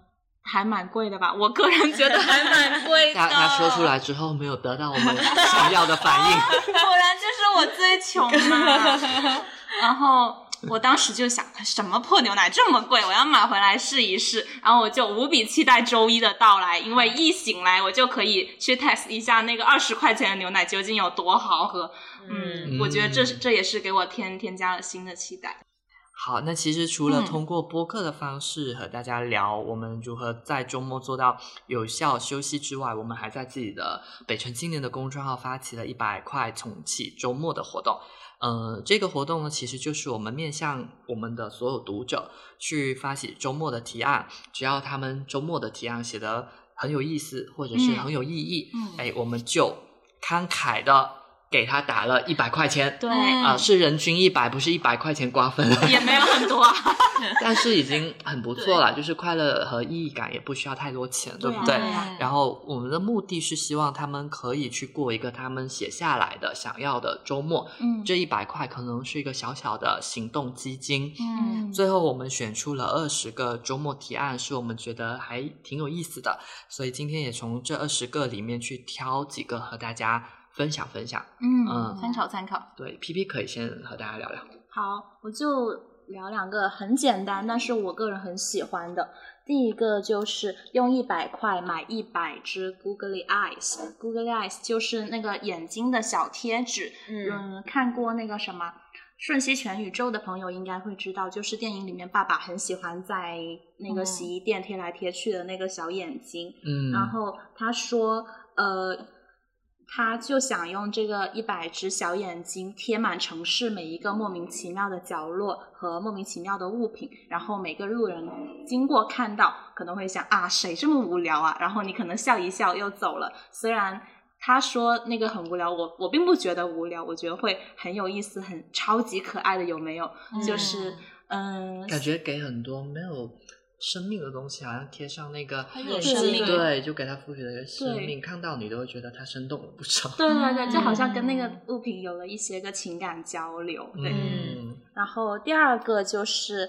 还蛮贵的吧？我个人觉得还蛮 [laughs] 贵的。他他说出来之后没有得到我们想要的反应，[laughs] 果然就是我最穷嘛。然后我当时就想，什么破牛奶这么贵，我要买回来试一试。然后我就无比期待周一的到来，因为一醒来我就可以去 test 一下那个二十块钱的牛奶究竟有多好喝。嗯，我觉得这是这也是给我添添加了新的期待。好，那其实除了嗯。通过播客的方式和大家聊我们如何在周末做到有效休息之外，我们还在自己的北辰青年的公众号发起了一百块重启周末的活动。呃，这个活动呢，其实就是我们面向我们的所有读者去发起周末的提案，只要他们周末的提案写得很有意思，或者是嗯。很有意义，嗯。哎，我们就慷慨的给他打了一百块钱。对，嗯啊、是人均一百，不是一百块钱瓜分。[laughs] 也没有很多啊。[laughs] 但是已经很不错了，就是快乐和意义感也不需要太多钱，对不对？对啊然后我们的目的是希望他们可以去过一个他们写下来的想要的周末。嗯这一百块可能是一个小小的行动基金。嗯最后我们选出了二十个周末提案，是我们觉得还挺有意思的，所以今天也从这二十个里面去挑几个和大家分享分享。嗯嗯参考参考。对，P P 可以先和大家聊聊。好，我就聊两个很简单，但是我个人很喜欢的。第一个就是用一百块买一百只 Googly Eyes。Googly Eyes 就是那个眼睛的小贴纸。嗯嗯，看过那个什么《瞬息全宇宙》的朋友应该会知道，就是电影里面爸爸很喜欢在那个嗯洗衣店贴来贴去的那个小眼睛。嗯，然后他说，呃，他就想用这个一百只小眼睛贴满城市每一个莫名其妙的角落和莫名其妙的物品，然后每个路人经过看到可能会想啊，谁这么无聊啊？然后你可能笑一笑又走了，虽然。他说那个很无聊，我我并不觉得无聊，我觉得会很有意思，很超级可爱的，有没有？就是嗯，感觉给很多没有生命的东西，好像贴上那个很有生命对，就给它赋予了一个生命，看到你都会觉得它生动了不少。对对对，[laughs] 就好像嗯跟那个物品有了一些个情感交流。对，嗯然后第二个就是，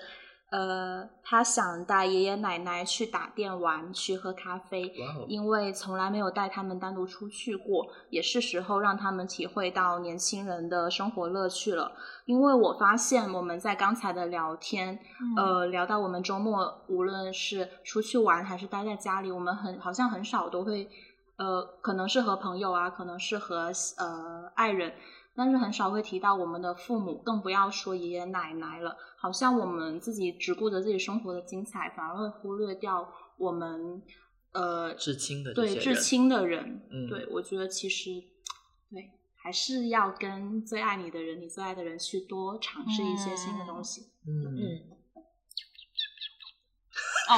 呃，他想带爷爷奶奶去打电玩，去喝咖啡，因为从来没有带他们单独出去过，也是时候让他们体会到年轻人的生活乐趣了。因为我发现我们在刚才的聊天，呃，聊到我们周末无论是出去玩还是待在家里，我们很好像很少都会，呃，可能是和朋友啊，可能是和呃爱人。但是很少会提到我们的父母，更不要说爷爷奶奶了。好像我们自己只顾着自己生活的精彩，反而会忽略掉我们呃至亲的这对至亲的人。嗯对我觉得其实对还是要跟最爱你的人、你最爱的人去多尝试一些新的东西。嗯，嗯，哦，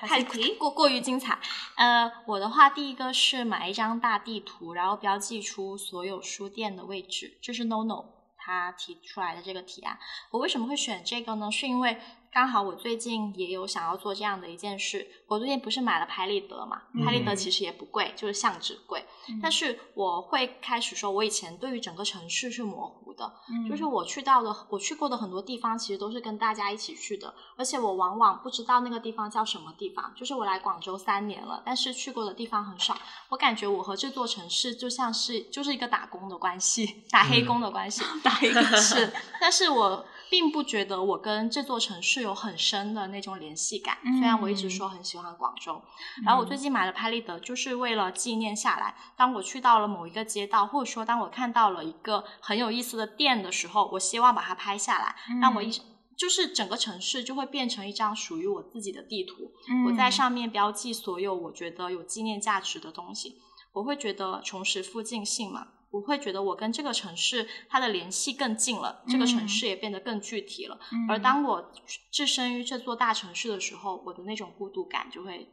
[laughs] 太过过于精彩。呃，我的话，第一个是买一张大地图，然后标记出所有书店的位置，这是 NONO 他提出来的这个提案。我为什么会选这个呢？是因为刚好我最近也有想要做这样的一件事。我最近不是买了拍立得嘛？拍立得嗯其实也不贵，就是相纸贵。但是我会开始说，我以前对于整个城市是模糊的，嗯就是我去到的，我去过的很多地方，其实都是跟大家一起去的，而且我往往不知道那个地方叫什么地方。就是我来广州三年了，但是去过的地方很少。我感觉我和这座城市就像是就是一个打工的关系，打黑工的关系，[laughs] 打一个是。但是我并不觉得我跟这座城市有很深的那种联系感。虽然我一直说很喜欢广州，然后我最近买了拍立得，就是为了纪念下来。当我去到了某一个街道，或者说当我看到了一个很有意思的店的时候，我希望把它拍下来，让我一就是整个城市就会变成一张属于我自己的地图。我在上面标记所有我觉得有纪念价值的东西，我会觉得重拾附近性嘛。我会觉得我跟这个城市它的联系更近了，这个城市也变得更具体了。而当我置身于这座大城市的时候，我的那种孤独感就会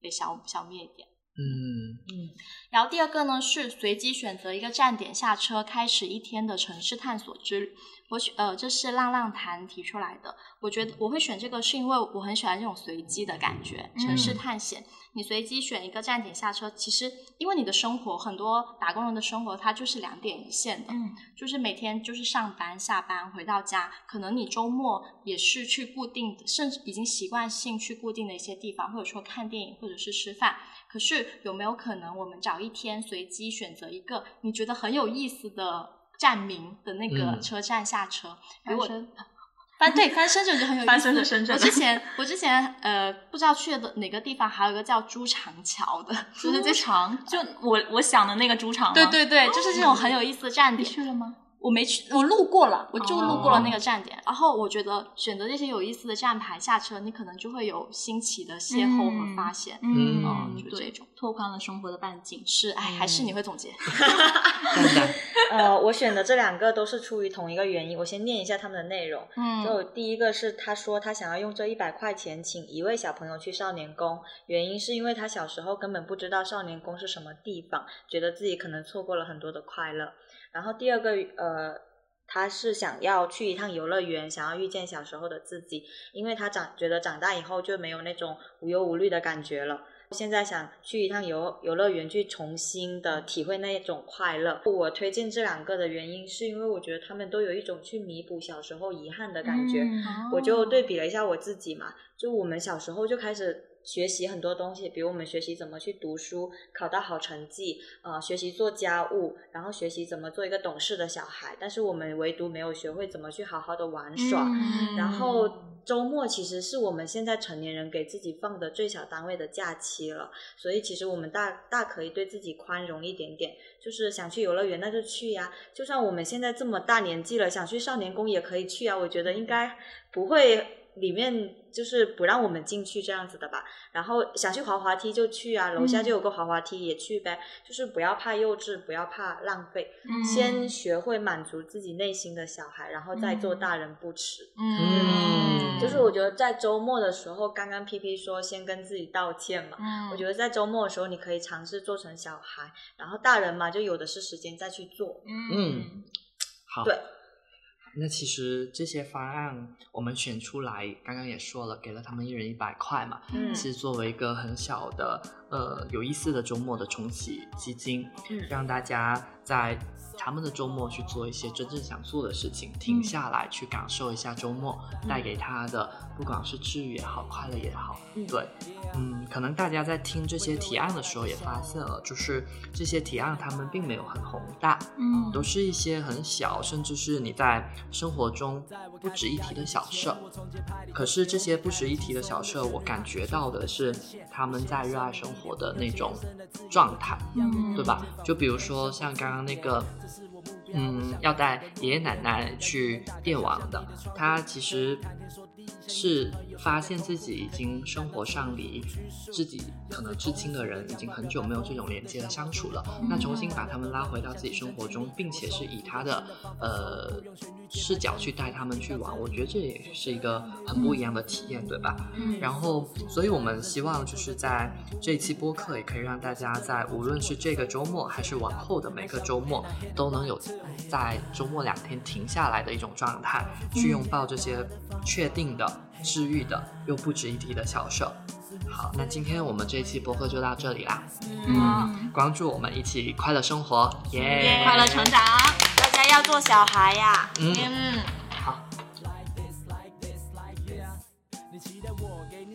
被消消灭一点。嗯然后第二个呢是随机选择一个站点下车，开始一天的城市探索之旅。我选呃，这是浪浪谈提出来的。我觉得我会选这个，是因为我很喜欢这种随机的感觉，城市探险。你随机选一个站点下车，其实因为你的生活，很多打工人的生活，它就是两点一线的，嗯就是每天就是上班、下班回到家，可能你周末也是去固定，甚至已经习惯性去固定的一些地方，或者说看电影，或者是吃饭。可是有没有可能，我们找一天随机选择一个你觉得很有意思的站名的那个嗯车站下车？翻身 [laughs] 翻对翻深圳就很有意思。翻身的深圳我之前 [laughs] 我之前呃不知道去的哪个地方，还有一个叫猪长桥的，[laughs] 就是这猪肠，就我我想的那个猪肠吗对对对，就是这种很有意思的站你点。去了吗？我没去，我路过了，我就路过了那哦个站点。然后我觉得选择这些有意思的站牌下车，你可能就会有新奇的邂逅和发现。嗯嗯，就这种拓宽了生活的半径。是，哎，还是你会总结。[laughs] 呃，我选的这两个都是出于同一个原因。我先念一下他们的内容。嗯就第一个是他说他想要用这一百块钱请一位小朋友去少年宫，原因是因为他小时候根本不知道少年宫是什么地方，觉得自己可能错过了很多的快乐。然后第二个呃，他是想要去一趟游乐园，想要遇见小时候的自己，因为他长觉得长大以后就没有那种无忧无虑的感觉了。现在想去一趟游游乐园，去重新的体会那一种快乐。我推荐这两个的原因，是因为我觉得他们都有一种去弥补小时候遗憾的感觉。嗯我就对比了一下我自己嘛，就我们小时候就开始学习很多东西，比如我们学习怎么去读书，考到好成绩，呃，学习做家务，然后学习怎么做一个懂事的小孩。但是我们唯独没有学会怎么去好好的玩耍。嗯然后周末其实是我们现在成年人给自己放的最小单位的假期了，所以其实我们大大可以对自己宽容一点点，就是想去游乐园那就去呀，就算我们现在这么大年纪了，想去少年宫也可以去啊，我觉得应该不会。里面就是不让我们进去这样子的吧，然后想去滑滑梯就去啊，楼下就有个滑滑梯也去呗，就是不要怕幼稚，不要怕浪费，嗯先学会满足自己内心的小孩，然后再做嗯大人不迟。嗯就是我觉得在周末的时候，刚刚 P P 说先跟自己道歉嘛，嗯我觉得在周末的时候，你可以尝试做成小孩，然后大人嘛就有的是时间再去做。嗯，好。对。那其实这些方案我们选出来，刚刚也说了，给了他们一人一百块嘛，嗯。是作为一个很小的呃有意思的周末的重启基金，嗯让大家在他们的周末去做一些真正想做的事情，停下来去感受一下周末带给他的，不管是治愈也好，快乐也好，嗯对，嗯，可能大家在听这些提案的时候也发现了，就是这些提案他们并没有很宏大，嗯都是一些很小，甚至是你在生活中不值一提的小事儿。可是这些不值一提的小事儿，我感觉到的是他们在热爱生活的那种状态，嗯对吧？就比如说像刚刚那个。嗯，要带爷爷奶奶去电玩的，他其实是发现自己已经生活上离自己可能至亲的人已经很久没有这种连接和相处了，那重新把他们拉回到自己生活中，并且是以他的呃视角去带他们去玩，我觉得这也是一个很不一样的体验，对吧？嗯。然后，所以我们希望就是在这一期播客，也可以让大家在无论是这个周末还是往后的每个周末，都能有在周末两天停下来的一种状态，去拥抱这些确定的、治愈的又不值一提的小事。好，那今天我们这一期播客就到这里啦。嗯，关注我们，一起快乐生活，耶、快乐成长。大家要做小孩呀。嗯，嗯，好。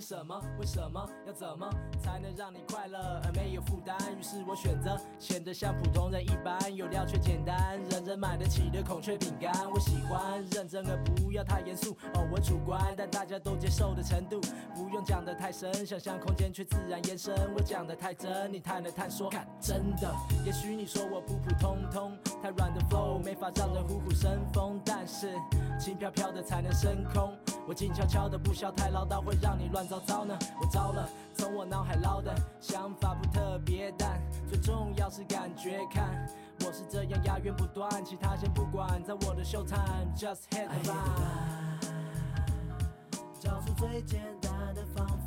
什么？为什么要怎么才能让你快乐而没有负担？于是我选择显得像普通人一般，有料却简单，人人买得起的孔雀饼干。我喜欢认真而不要太严肃，偶尔主观，但大家都接受的程度，不用讲得太深，想象空间却自然延伸。我讲得太真，你探了探说，看真的。也许你说我普普通通，太软的 flow 没法让人虎虎生风，但是轻飘飘的才能升空。我静悄悄的，不需要太唠叨，会让你乱糟糟呢。我糟了，从我脑海捞的想法不特别，但最重要是感觉。看，我是这样押韵不断，其他先不管，在我的秀 time，just hit the run。找出最简单的方法。